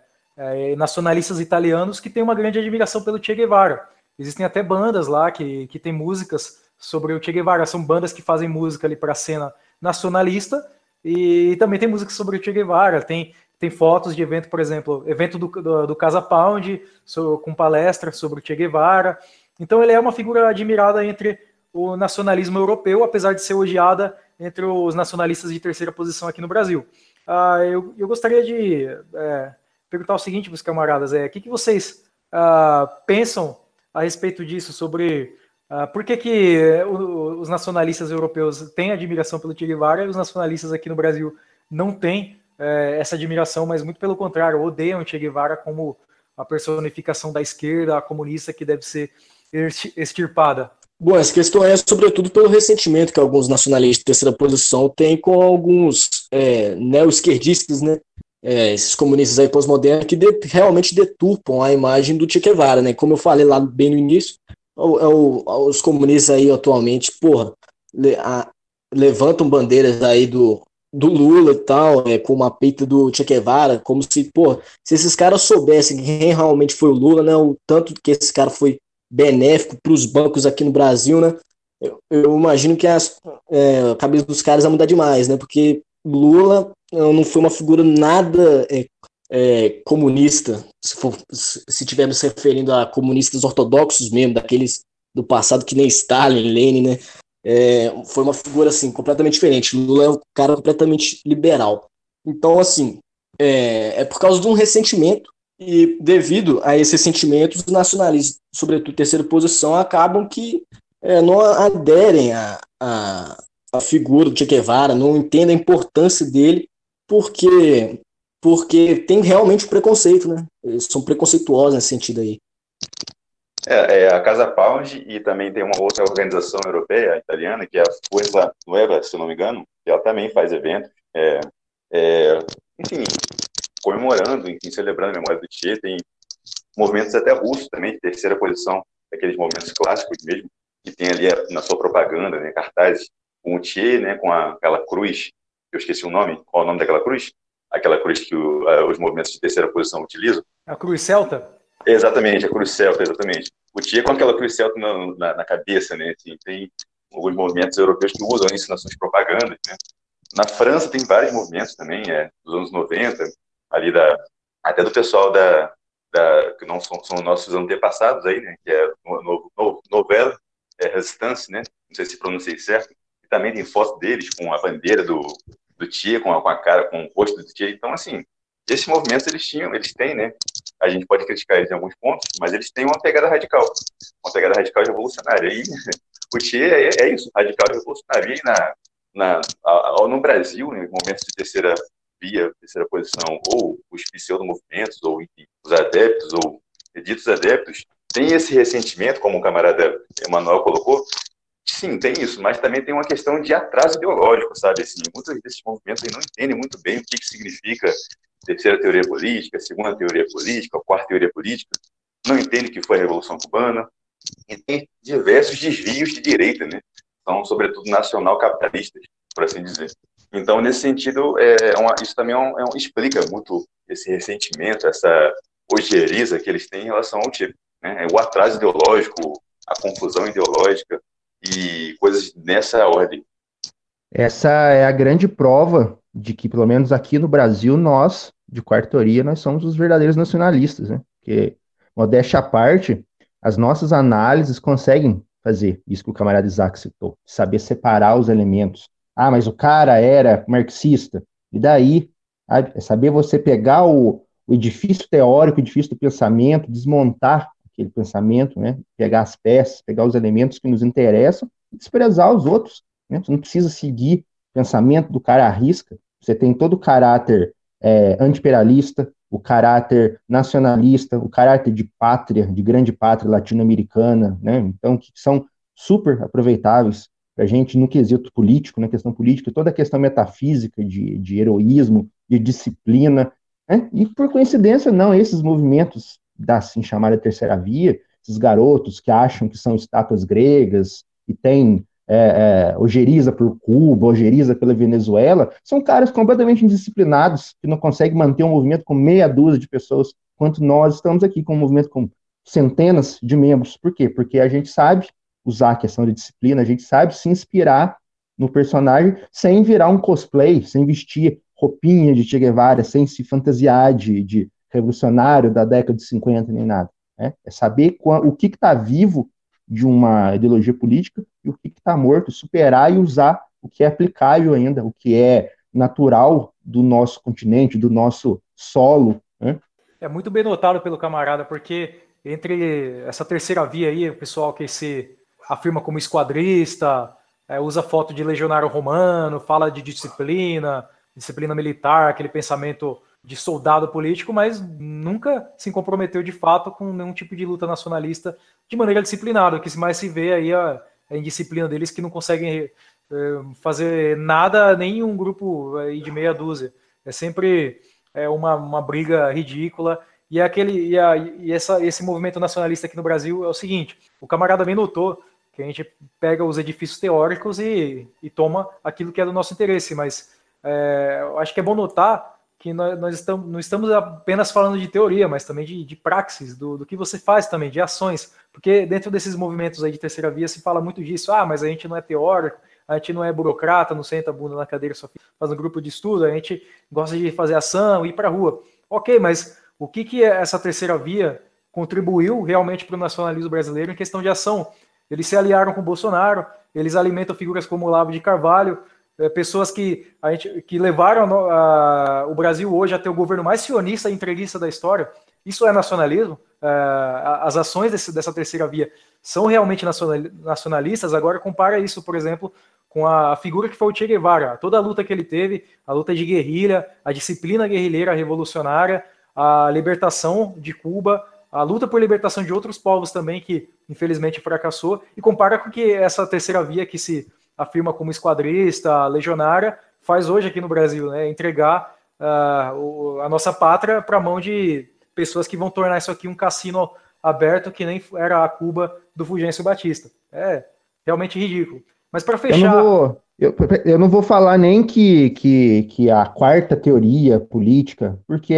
S1: nacionalistas italianos que têm uma grande admiração pelo Che Guevara. Existem até bandas lá que, que têm músicas sobre o Che Guevara. São bandas que fazem música ali para a cena nacionalista e, também tem música sobre o Che Guevara. Tem, tem fotos de evento, por exemplo, evento do, do, do Casa Pound com palestra sobre o Che Guevara. Então ele é uma figura admirada entre o nacionalismo europeu, apesar de ser odiada entre os nacionalistas de terceira posição aqui no Brasil. Ah, eu, eu gostaria de é, perguntar o seguinte os camaradas: é, o que, que vocês ah, pensam a respeito disso, sobre Uh, por que, que os nacionalistas europeus têm admiração pelo Che Guevara e os nacionalistas aqui no Brasil não têm uh, essa admiração, mas muito pelo contrário, odeiam o Che Guevara como a personificação da esquerda, a comunista que deve ser extirpada?
S3: Bom, essa questão é sobretudo pelo ressentimento que alguns nacionalistas de terceira posição têm com alguns é, neo-esquerdistas, né? É, esses comunistas aí pós-modernos que de, realmente deturpam a imagem do Che Guevara, né? Como eu falei lá bem no início, é os comunistas aí atualmente, porra, levantam bandeiras aí do, do Lula e tal, é, com uma peita do Che Guevara, como se, pô, se esses caras soubessem quem realmente foi o Lula, né, o tanto que esse cara foi benéfico para os bancos aqui no Brasil, né, eu, eu imagino que as, é, a cabeça dos caras vai mudar demais, né, porque Lula não foi uma figura nada é, é, comunista, se, for, se estivermos se referindo a comunistas ortodoxos mesmo, daqueles do passado que nem Stalin, Lenin, né? É, foi uma figura assim completamente diferente. Lula é um cara completamente liberal. Então, assim, é, é por causa de um ressentimento e devido a esse ressentimento, os nacionalistas, sobretudo terceira posição, acabam que é, não aderem à a, a, a, figura do Che Guevara, não entendem a importância dele, porque porque tem realmente preconceito, né? Eles são preconceituosos nesse sentido aí.
S4: É, é, a Casa Pound e também tem uma outra organização europeia, italiana, que é a Forza Nueva, se não me engano, que ela também faz eventos, é, é, enfim, comemorando, enfim, celebrando a memória do Che, tem movimentos até russos também, de terceira posição, aqueles movimentos clássicos mesmo, que tem ali na sua propaganda, né, cartazes, com o Che, né, com a, aquela cruz, eu esqueci o nome, qual o nome daquela cruz? Aquela cruz que o, a, os movimentos de terceira posição utilizam.
S1: A cruz celta?
S4: Exatamente, a cruz celta, exatamente. O Tia com aquela cruz celta na, na, na cabeça, né? Assim, tem alguns movimentos europeus que usam isso nas suas propagandas, né? Na França tem vários movimentos também, é, dos anos 90, ali da, até do pessoal da, da que não são, são nossos antepassados aí, né? Que é no, no, novela, é Resistance, né? Não sei se pronunciei certo. E também tem foto deles com a bandeira do, do Tia, com a, com a cara, com o rosto do Tia. Então, assim, esses movimentos eles tinham, eles têm, né? A gente pode criticar eles em alguns pontos, mas eles têm uma pegada radical, uma pegada radical revolucionária. E *laughs* o Tia é, é isso, radical revolucionário. E na, na, a, no Brasil, em momentos de terceira via, terceira posição, ou os pseudo-movimentos, ou enfim, os adeptos, ou ditos adeptos, tem esse ressentimento, como o camarada Emanuel colocou, sim, tem isso, mas também tem uma questão de atraso ideológico, sabe? Assim, muitos desses movimentos não entendem muito bem o que, que significa terceira teoria política, segunda teoria política, quarta teoria política, não entendem o que foi a Revolução Cubana, e tem diversos desvios de direita, né? São, sobretudo, nacional-capitalistas, por assim dizer. Então, nesse sentido, é, é uma, isso também é um, é um, explica muito esse ressentimento, essa ojeriza que eles têm em relação ao tipo. Né? O atraso ideológico, a confusão ideológica e coisas nessa ordem.
S2: Essa é a grande prova de que, pelo menos aqui no Brasil, nós, de quartoria, nós somos os verdadeiros nacionalistas, né? Porque, modéstia à parte, as nossas análises conseguem fazer isso que o camarada Isaac citou, saber separar os elementos. Ah, mas o cara era marxista. E daí, é saber você pegar o, o edifício teórico, o edifício do pensamento, desmontar aquele pensamento, né? pegar as peças, pegar os elementos que nos interessam e desprezar os outros. Né? Você não precisa seguir o pensamento do cara à risca. Você tem todo o caráter é, antiimperialista, o caráter nacionalista, o caráter de pátria, de grande pátria latino-americana, né? Então, que são super aproveitáveis para a gente no quesito político, na questão política, toda a questão metafísica de, de heroísmo, de disciplina, né? E por coincidência, não, esses movimentos da assim chamada terceira via, esses garotos que acham que são estátuas gregas e têm é, é, ojeriza por Cuba, ojeriza pela Venezuela, são caras completamente indisciplinados, que não conseguem manter um movimento com meia dúzia de pessoas, enquanto nós estamos aqui com um movimento com centenas de membros. Por quê? Porque a gente sabe usar a questão de disciplina, a gente sabe se inspirar no personagem sem virar um cosplay, sem vestir roupinha de Che Guevara, sem se fantasiar de, de revolucionário da década de 50 nem nada. Né? É saber o que está vivo de uma ideologia política e o que está morto, superar e usar o que é aplicável ainda, o que é natural do nosso continente, do nosso solo. Né?
S1: É muito bem notado pelo camarada, porque entre essa terceira via aí, o pessoal que se afirma como esquadrista, é, usa foto de legionário romano, fala de disciplina, disciplina militar, aquele pensamento de soldado político, mas nunca se comprometeu de fato com nenhum tipo de luta nacionalista de maneira disciplinada. O que mais se vê aí é a, a indisciplina deles que não conseguem é, fazer nada, nem um grupo aí de meia dúzia. É sempre é, uma, uma briga ridícula. E, é aquele, e, a, e essa, esse movimento nacionalista aqui no Brasil é o seguinte: o camarada bem notou que a gente pega os edifícios teóricos e, e toma aquilo que é do nosso interesse, mas é, acho que é bom notar que nós, nós estamos, não estamos apenas falando de teoria, mas também de, de praxis, do, do que você faz também, de ações. Porque dentro desses movimentos aí de terceira via se fala muito disso. Ah, mas a gente não é teórico, a gente não é burocrata, não senta a bunda na cadeira, só faz um grupo de estudo, a gente gosta de fazer ação, ir para a rua. Ok, mas o que, que essa terceira via contribuiu realmente para o nacionalismo brasileiro em questão de ação? Eles se aliaram com o Bolsonaro, eles alimentam figuras como o Lavo de Carvalho, pessoas que, a gente, que levaram a, a, o Brasil hoje a ter o governo mais sionista e entreguista da história. Isso é nacionalismo? É, as ações desse, dessa terceira via são realmente nacionalistas? Agora compara isso, por exemplo, com a figura que foi o Che Guevara, toda a luta que ele teve, a luta de guerrilha, a disciplina guerrilheira revolucionária, a libertação de Cuba, a luta por libertação de outros povos também, que infelizmente fracassou, e compara com que essa terceira via que se afirma como esquadrista, legionária, faz hoje aqui no Brasil, né? Entregar uh, o, a nossa pátria para a mão de pessoas que vão tornar isso aqui um cassino aberto que nem era a Cuba do Fulgêncio Batista. É realmente ridículo. Mas para fechar.
S2: Eu não, vou, Eu, eu não vou falar nem que, que, que a quarta teoria política, porque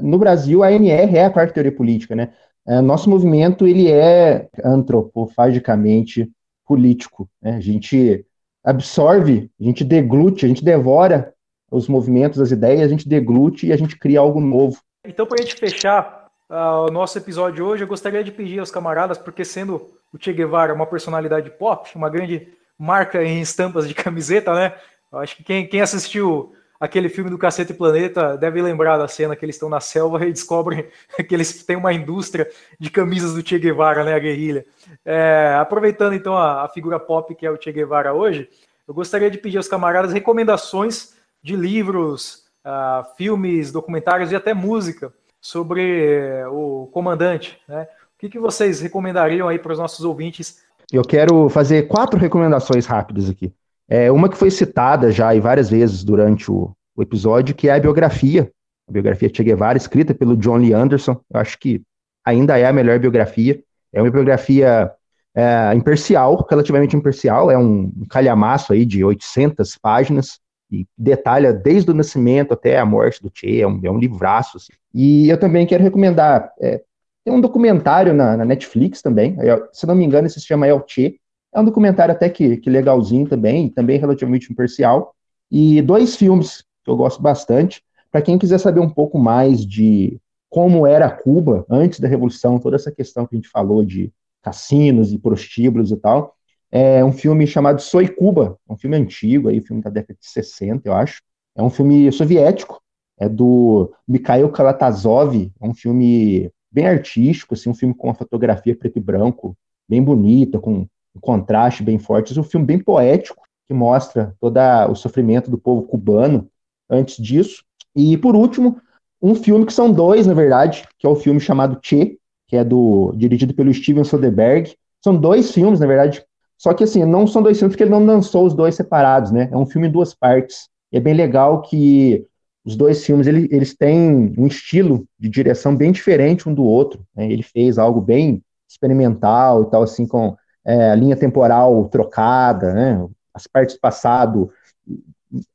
S2: no Brasil a NR é a quarta teoria política, né? É, nosso movimento ele é antropofagicamente político. Né? A gente absorve, a gente deglute, a gente devora os movimentos, as ideias, a gente deglute e a gente cria algo novo.
S1: Então, para a gente fechar uh, o nosso episódio hoje, eu gostaria de pedir aos camaradas, porque sendo o Che Guevara uma personalidade pop, uma grande marca em estampas de *laughs* camiseta, né? Eu acho que quem, quem assistiu aquele filme do Cacete Planeta deve lembrar da cena que eles estão na selva e descobrem *laughs* que eles têm uma indústria de camisas do Che Guevara, né, a guerrilha. É, aproveitando então a, a, figura pop que é o Che Guevara hoje, eu gostaria de pedir aos camaradas recomendações de livros, uh, filmes, documentários e até música sobre o comandante, né? O que, que vocês recomendariam aí para os nossos ouvintes?
S2: Eu quero fazer quatro recomendações rápidas aqui. É, uma que foi citada já e várias vezes durante o, o, episódio, que é a biografia, a biografia Che Guevara, escrita pelo John Lee Anderson. Eu acho que ainda é a melhor biografia. É uma biografia é, imparcial, relativamente imparcial, é um, calhamaço aí de 800 páginas, e detalha desde o nascimento até a morte do Che, é um, é um livraço. Assim. E eu também quero recomendar, é, tem um documentário na, na, Netflix também, se não me engano, esse se chama El Che, é um documentário até que, que legalzinho também, também relativamente imparcial. E dois filmes que eu gosto bastante. Para quem quiser saber um pouco mais de como era Cuba antes da Revolução, toda essa questão que a gente falou de cassinos e prostíbulos e tal, é um filme chamado Soy Cuba, um filme antigo, aí, filme da década de 60, eu acho. É um filme soviético, é do Mikhail Kalatazov, é um filme bem artístico, assim, um filme com uma fotografia preto e branco, bem bonita, com um contraste bem forte. É um filme bem poético, que mostra todo o sofrimento do povo cubano antes disso. E, por último, um filme que são dois, na verdade, que é o filme chamado Che, que é do dirigido pelo Steven Soderbergh. São dois filmes, na verdade, só que assim, não são dois filmes porque ele não lançou os dois separados, né? É um filme em duas partes. E é bem legal que os dois filmes ele, eles têm um estilo de direção bem diferente um do outro. Né? Ele fez algo bem experimental e tal, assim, com é, a linha temporal trocada, né? as partes do passado,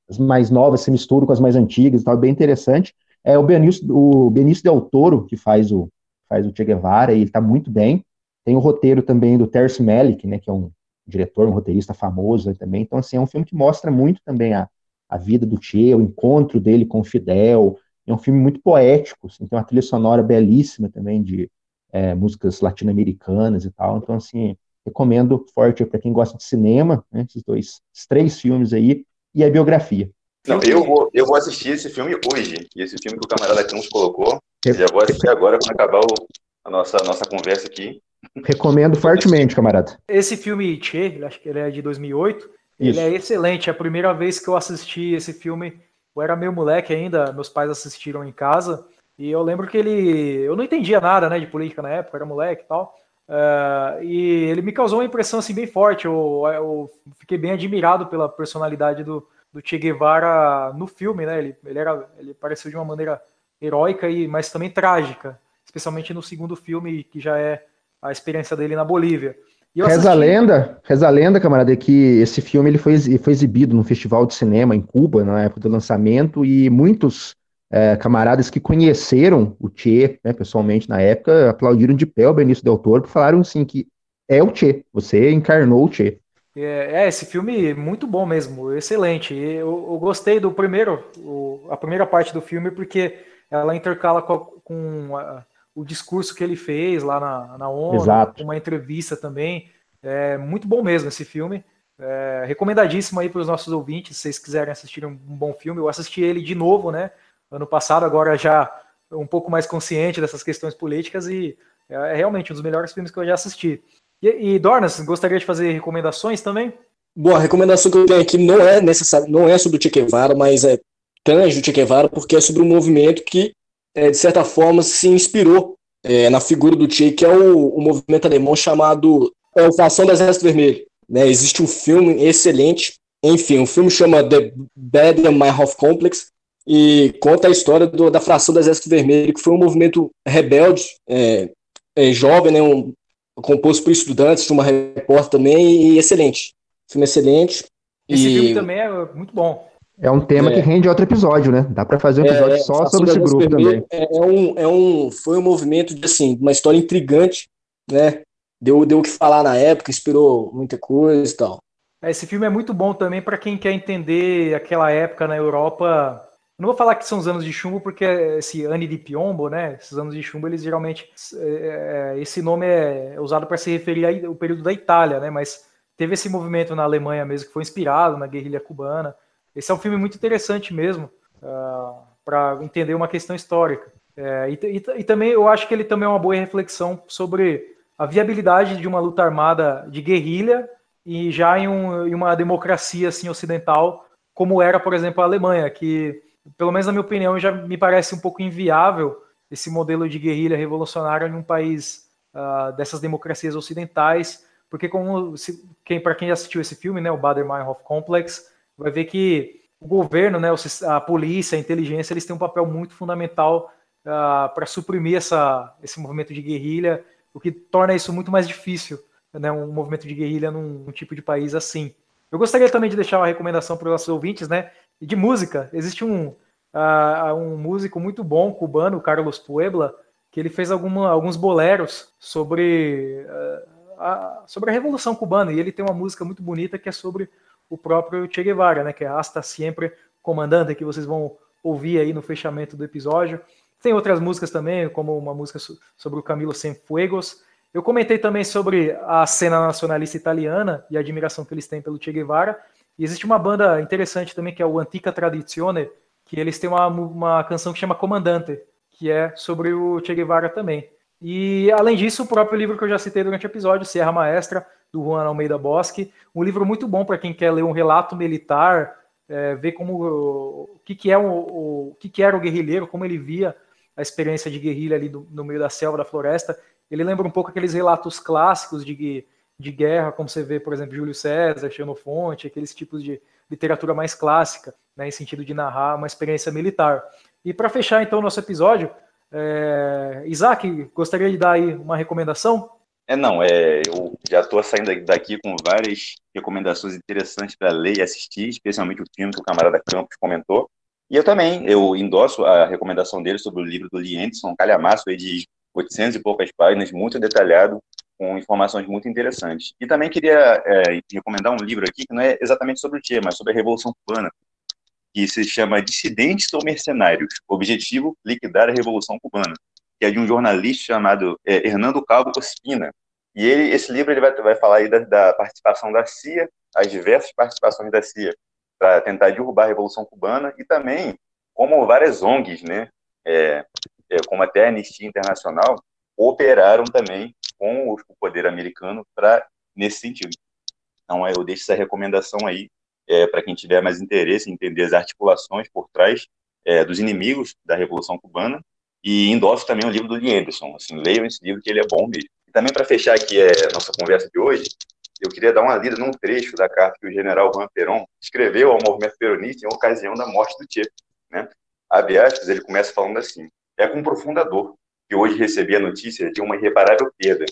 S2: as mais novas se misturam com as mais antigas tal, bem interessante. É o Benício, o Benício Del Toro, que faz o, faz o Che Guevara, e ele está muito bem. Tem o roteiro também do Terce Malick, né, que é um diretor, um roteirista famoso também. Então, assim, é um filme que mostra muito também a, a vida do Che, o encontro dele com o Fidel. É um filme muito poético, assim, tem uma trilha sonora belíssima também de é, músicas latino-americanas e tal. Então, assim, recomendo forte para quem gosta de cinema, né, esses dois, esses três filmes aí, e a biografia.
S4: Não, eu vou, eu vou assistir esse filme hoje. E esse filme que o camarada aqui nos colocou, eu já vou assistir agora quando acabar o, a nossa, nossa conversa aqui.
S2: Recomendo fortemente, camarada.
S1: Esse filme Che, acho que ele é de 2008, Isso. ele é excelente. É a primeira vez que eu assisti esse filme, eu era meio moleque ainda, meus pais assistiram em casa, e eu lembro que ele. Eu não entendia nada né, de política na época, era moleque e tal. Uh, e ele me causou uma impressão assim bem forte. Eu, eu fiquei bem admirado pela personalidade do, do Che Guevara no filme, né? Ele, ele, era, ele pareceu de uma maneira heróica e mas também trágica, especialmente no segundo filme que já é a experiência dele na Bolívia.
S2: Reza assisti... a lenda, reza a lenda, camarada, que esse filme ele foi, foi exibido num festival de cinema em Cuba na época do lançamento e muitos é, camaradas que conheceram o Che né, pessoalmente na época aplaudiram de pé o Benício Del Toro e falaram assim que é o Che, você encarnou o Che.
S1: É, é, esse filme muito bom mesmo, excelente. Eu, eu gostei do primeiro, o, a primeira parte do filme porque ela intercala com, com a, o discurso que ele fez lá na, na ONU, Exato. uma entrevista também. É muito bom mesmo esse filme. É, recomendadíssimo aí para os nossos ouvintes, se vocês quiserem assistir um, um, bom filme. Eu assisti ele de novo, né? Ano passado, agora já um pouco mais consciente dessas questões políticas e é, é realmente um dos melhores filmes que eu já assisti. E, e Dornas, gostaria de fazer recomendações também?
S3: Bom, a recomendação que eu tenho aqui não é necessária, não é sobre o Che Guevara, mas é tange o Che Guevara, porque é sobre um movimento que é, de certa forma, se inspirou é, na figura do Che, que é o, o movimento alemão chamado é, o Fação do Exército Vermelho. Né? Existe um filme excelente, enfim, o filme chama The Baden-Meinhof Complex e conta a história do, da fração do Exército Vermelho, que foi um movimento rebelde, é, é, jovem, né, um, composto por estudantes, de uma repórter também, e excelente. Filme excelente.
S1: Esse e... filme também é muito bom.
S2: É um tema é. que rende outro episódio, né? Dá para fazer um episódio é, só sobre esse grupo também.
S3: É, um, é um, foi um movimento de assim, uma história intrigante, né? Deu, deu o que falar na época, inspirou muita coisa e tal.
S1: Esse filme é muito bom também para quem quer entender aquela época na Europa. Não vou falar que são os anos de chumbo, porque esse ano de piombo, né? Esses anos de chumbo, eles geralmente. É, esse nome é usado para se referir ao período da Itália, né? Mas teve esse movimento na Alemanha mesmo, que foi inspirado na guerrilha cubana. Esse é um filme muito interessante mesmo, uh, ah, para entender uma questão histórica. É, e, e, e, também eu acho que ele também é uma boa reflexão sobre a viabilidade de uma luta armada de guerrilha e já em, um, em uma democracia assim ocidental, como era, por exemplo, a Alemanha, que, pelo menos na minha opinião, já me parece um pouco inviável esse modelo de guerrilha revolucionária em um país uh, dessas democracias ocidentais, porque como se, quem para quem assistiu esse filme, né, o Bader-Meinhof Complex, vai ver que o governo, né, a polícia, a inteligência, eles têm um papel muito fundamental uh, para suprimir essa, esse movimento de guerrilha, o que torna isso muito mais difícil, né, um movimento de guerrilha num, num tipo de país assim. Eu gostaria também de deixar uma recomendação para os nossos ouvintes, né, de música. Existe um, uh, um músico muito bom cubano, Carlos Puebla, que ele fez alguma, alguns boleros sobre, uh, a, sobre a Revolução Cubana, e ele tem uma música muito bonita que é sobre o próprio Che Guevara, né, que é Hasta Siempre Comandante, que vocês vão ouvir aí no fechamento do episódio. Tem outras músicas também, como uma música sobre o Camilo Cienfuegos. Eu comentei também sobre a cena nacionalista italiana e a admiração que eles têm pelo Che Guevara. E existe uma banda interessante também, que é o Antica Tradizione, que eles têm uma, uma canção que chama Comandante, que é sobre o Che Guevara também. E, além disso, o próprio livro que eu já citei durante o episódio, Serra Maestra, do Juan Almeida Bosque. Um livro muito bom para quem quer ler um relato militar, é, ver como o que, que é o, o, que, que era o guerrilheiro, como ele via a experiência de guerrilha ali do, no meio da selva, da floresta. Ele lembra um pouco aqueles relatos clássicos de, de guerra, como você vê, por exemplo, Júlio César, Xenofonte, aqueles tipos de literatura mais clássica, né, em sentido de narrar uma experiência militar. E para fechar então o nosso episódio, é... Isaac, gostaria de dar aí uma recomendação?
S4: É, não, é, eu já estou saindo daqui com várias recomendações interessantes para ler e assistir, especialmente o filme que o camarada Campos comentou. E eu também, eu endosso a recomendação dele sobre o livro do Lee Anderson, calhamaço aí de 800 e poucas páginas, muito detalhado, com informações muito interessantes. E também queria é, recomendar um livro aqui que não é exatamente sobre o Che, mas sobre a Revolução Cubana, que se chama Dissidentes ou Mercenários? Objetivo, liquidar a Revolução Cubana, que é de um jornalista chamado é, Hernando Calvo Ospina, e ele, esse livro ele vai, vai falar aí da, da participação da CIA, as diversas participações da CIA para tentar derrubar a Revolução Cubana e também como várias ONGs, né, é, é, como até a Anistia Internacional, operaram também com o, poder americano para nesse sentido. Então, eu deixo essa recomendação aí é, para quem tiver mais interesse em entender as articulações por trás é, dos inimigos da Revolução Cubana e endosso também o livro do Lee Anderson. Assim, leiam esse livro que ele é bom mesmo. E também para fechar aqui é, nossa conversa de hoje, eu queria dar uma lida num trecho da carta que o general Juan Perón escreveu ao movimento peronista em ocasião da morte do Che. Né? Abre aspas, ele começa falando assim: É com profunda dor que hoje recebi a notícia de uma irreparável perda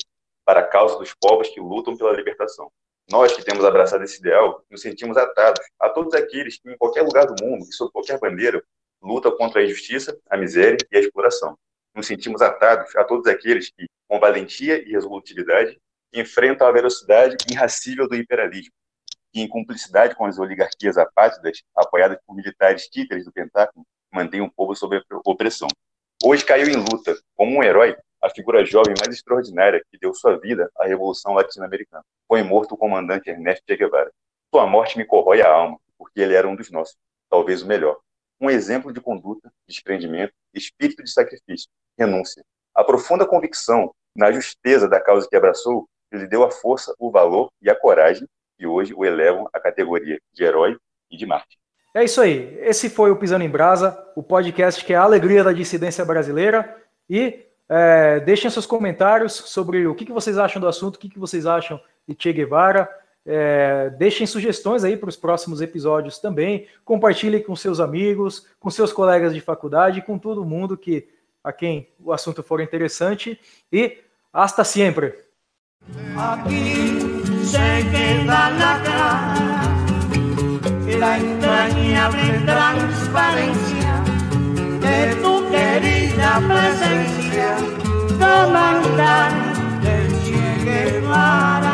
S4: para a causa dos povos que lutam pela libertação. Nós que temos abraçado esse ideal, nos sentimos atados a todos aqueles que, em qualquer lugar do mundo e sob qualquer bandeira, lutam contra a injustiça, a miséria e a exploração. Nos sentimos atados a todos aqueles que, com valentia e resolutividade, enfrentam a velocidade irracível do imperialismo, que, em cumplicidade com as oligarquias apátridas, apoiadas por militares títeres do Pentágono, mantém o povo sob opressão. Hoje caiu em luta, como um herói, a figura jovem mais extraordinária que deu sua vida à Revolução Latino-Americana. Foi morto o comandante Ernesto Che Guevara. Sua morte me corrói a alma, porque ele era um dos nossos, talvez o melhor. Um exemplo de conduta, desprendimento, espírito de sacrifício, renúncia. A profunda convicção na justeza da causa que abraçou lhe deu a força, o valor e a coragem que hoje o elevam à categoria de herói e de mártir.
S1: É isso aí. Esse foi o Pisando em Brasa, o podcast que é a alegria da dissidência brasileira. E é, deixem seus comentários sobre o que, que vocês acham do assunto, o que, que vocês acham de Che Guevara. É, deixem sugestões aí para os próximos episódios também. Compartilhem com seus amigos, com seus colegas de faculdade, com todo mundo que a quem o assunto for interessante. E hasta sempre! Aqui se queda la cara
S5: la entrañable transparencia de tu querida presencia, comandante Che Guevara.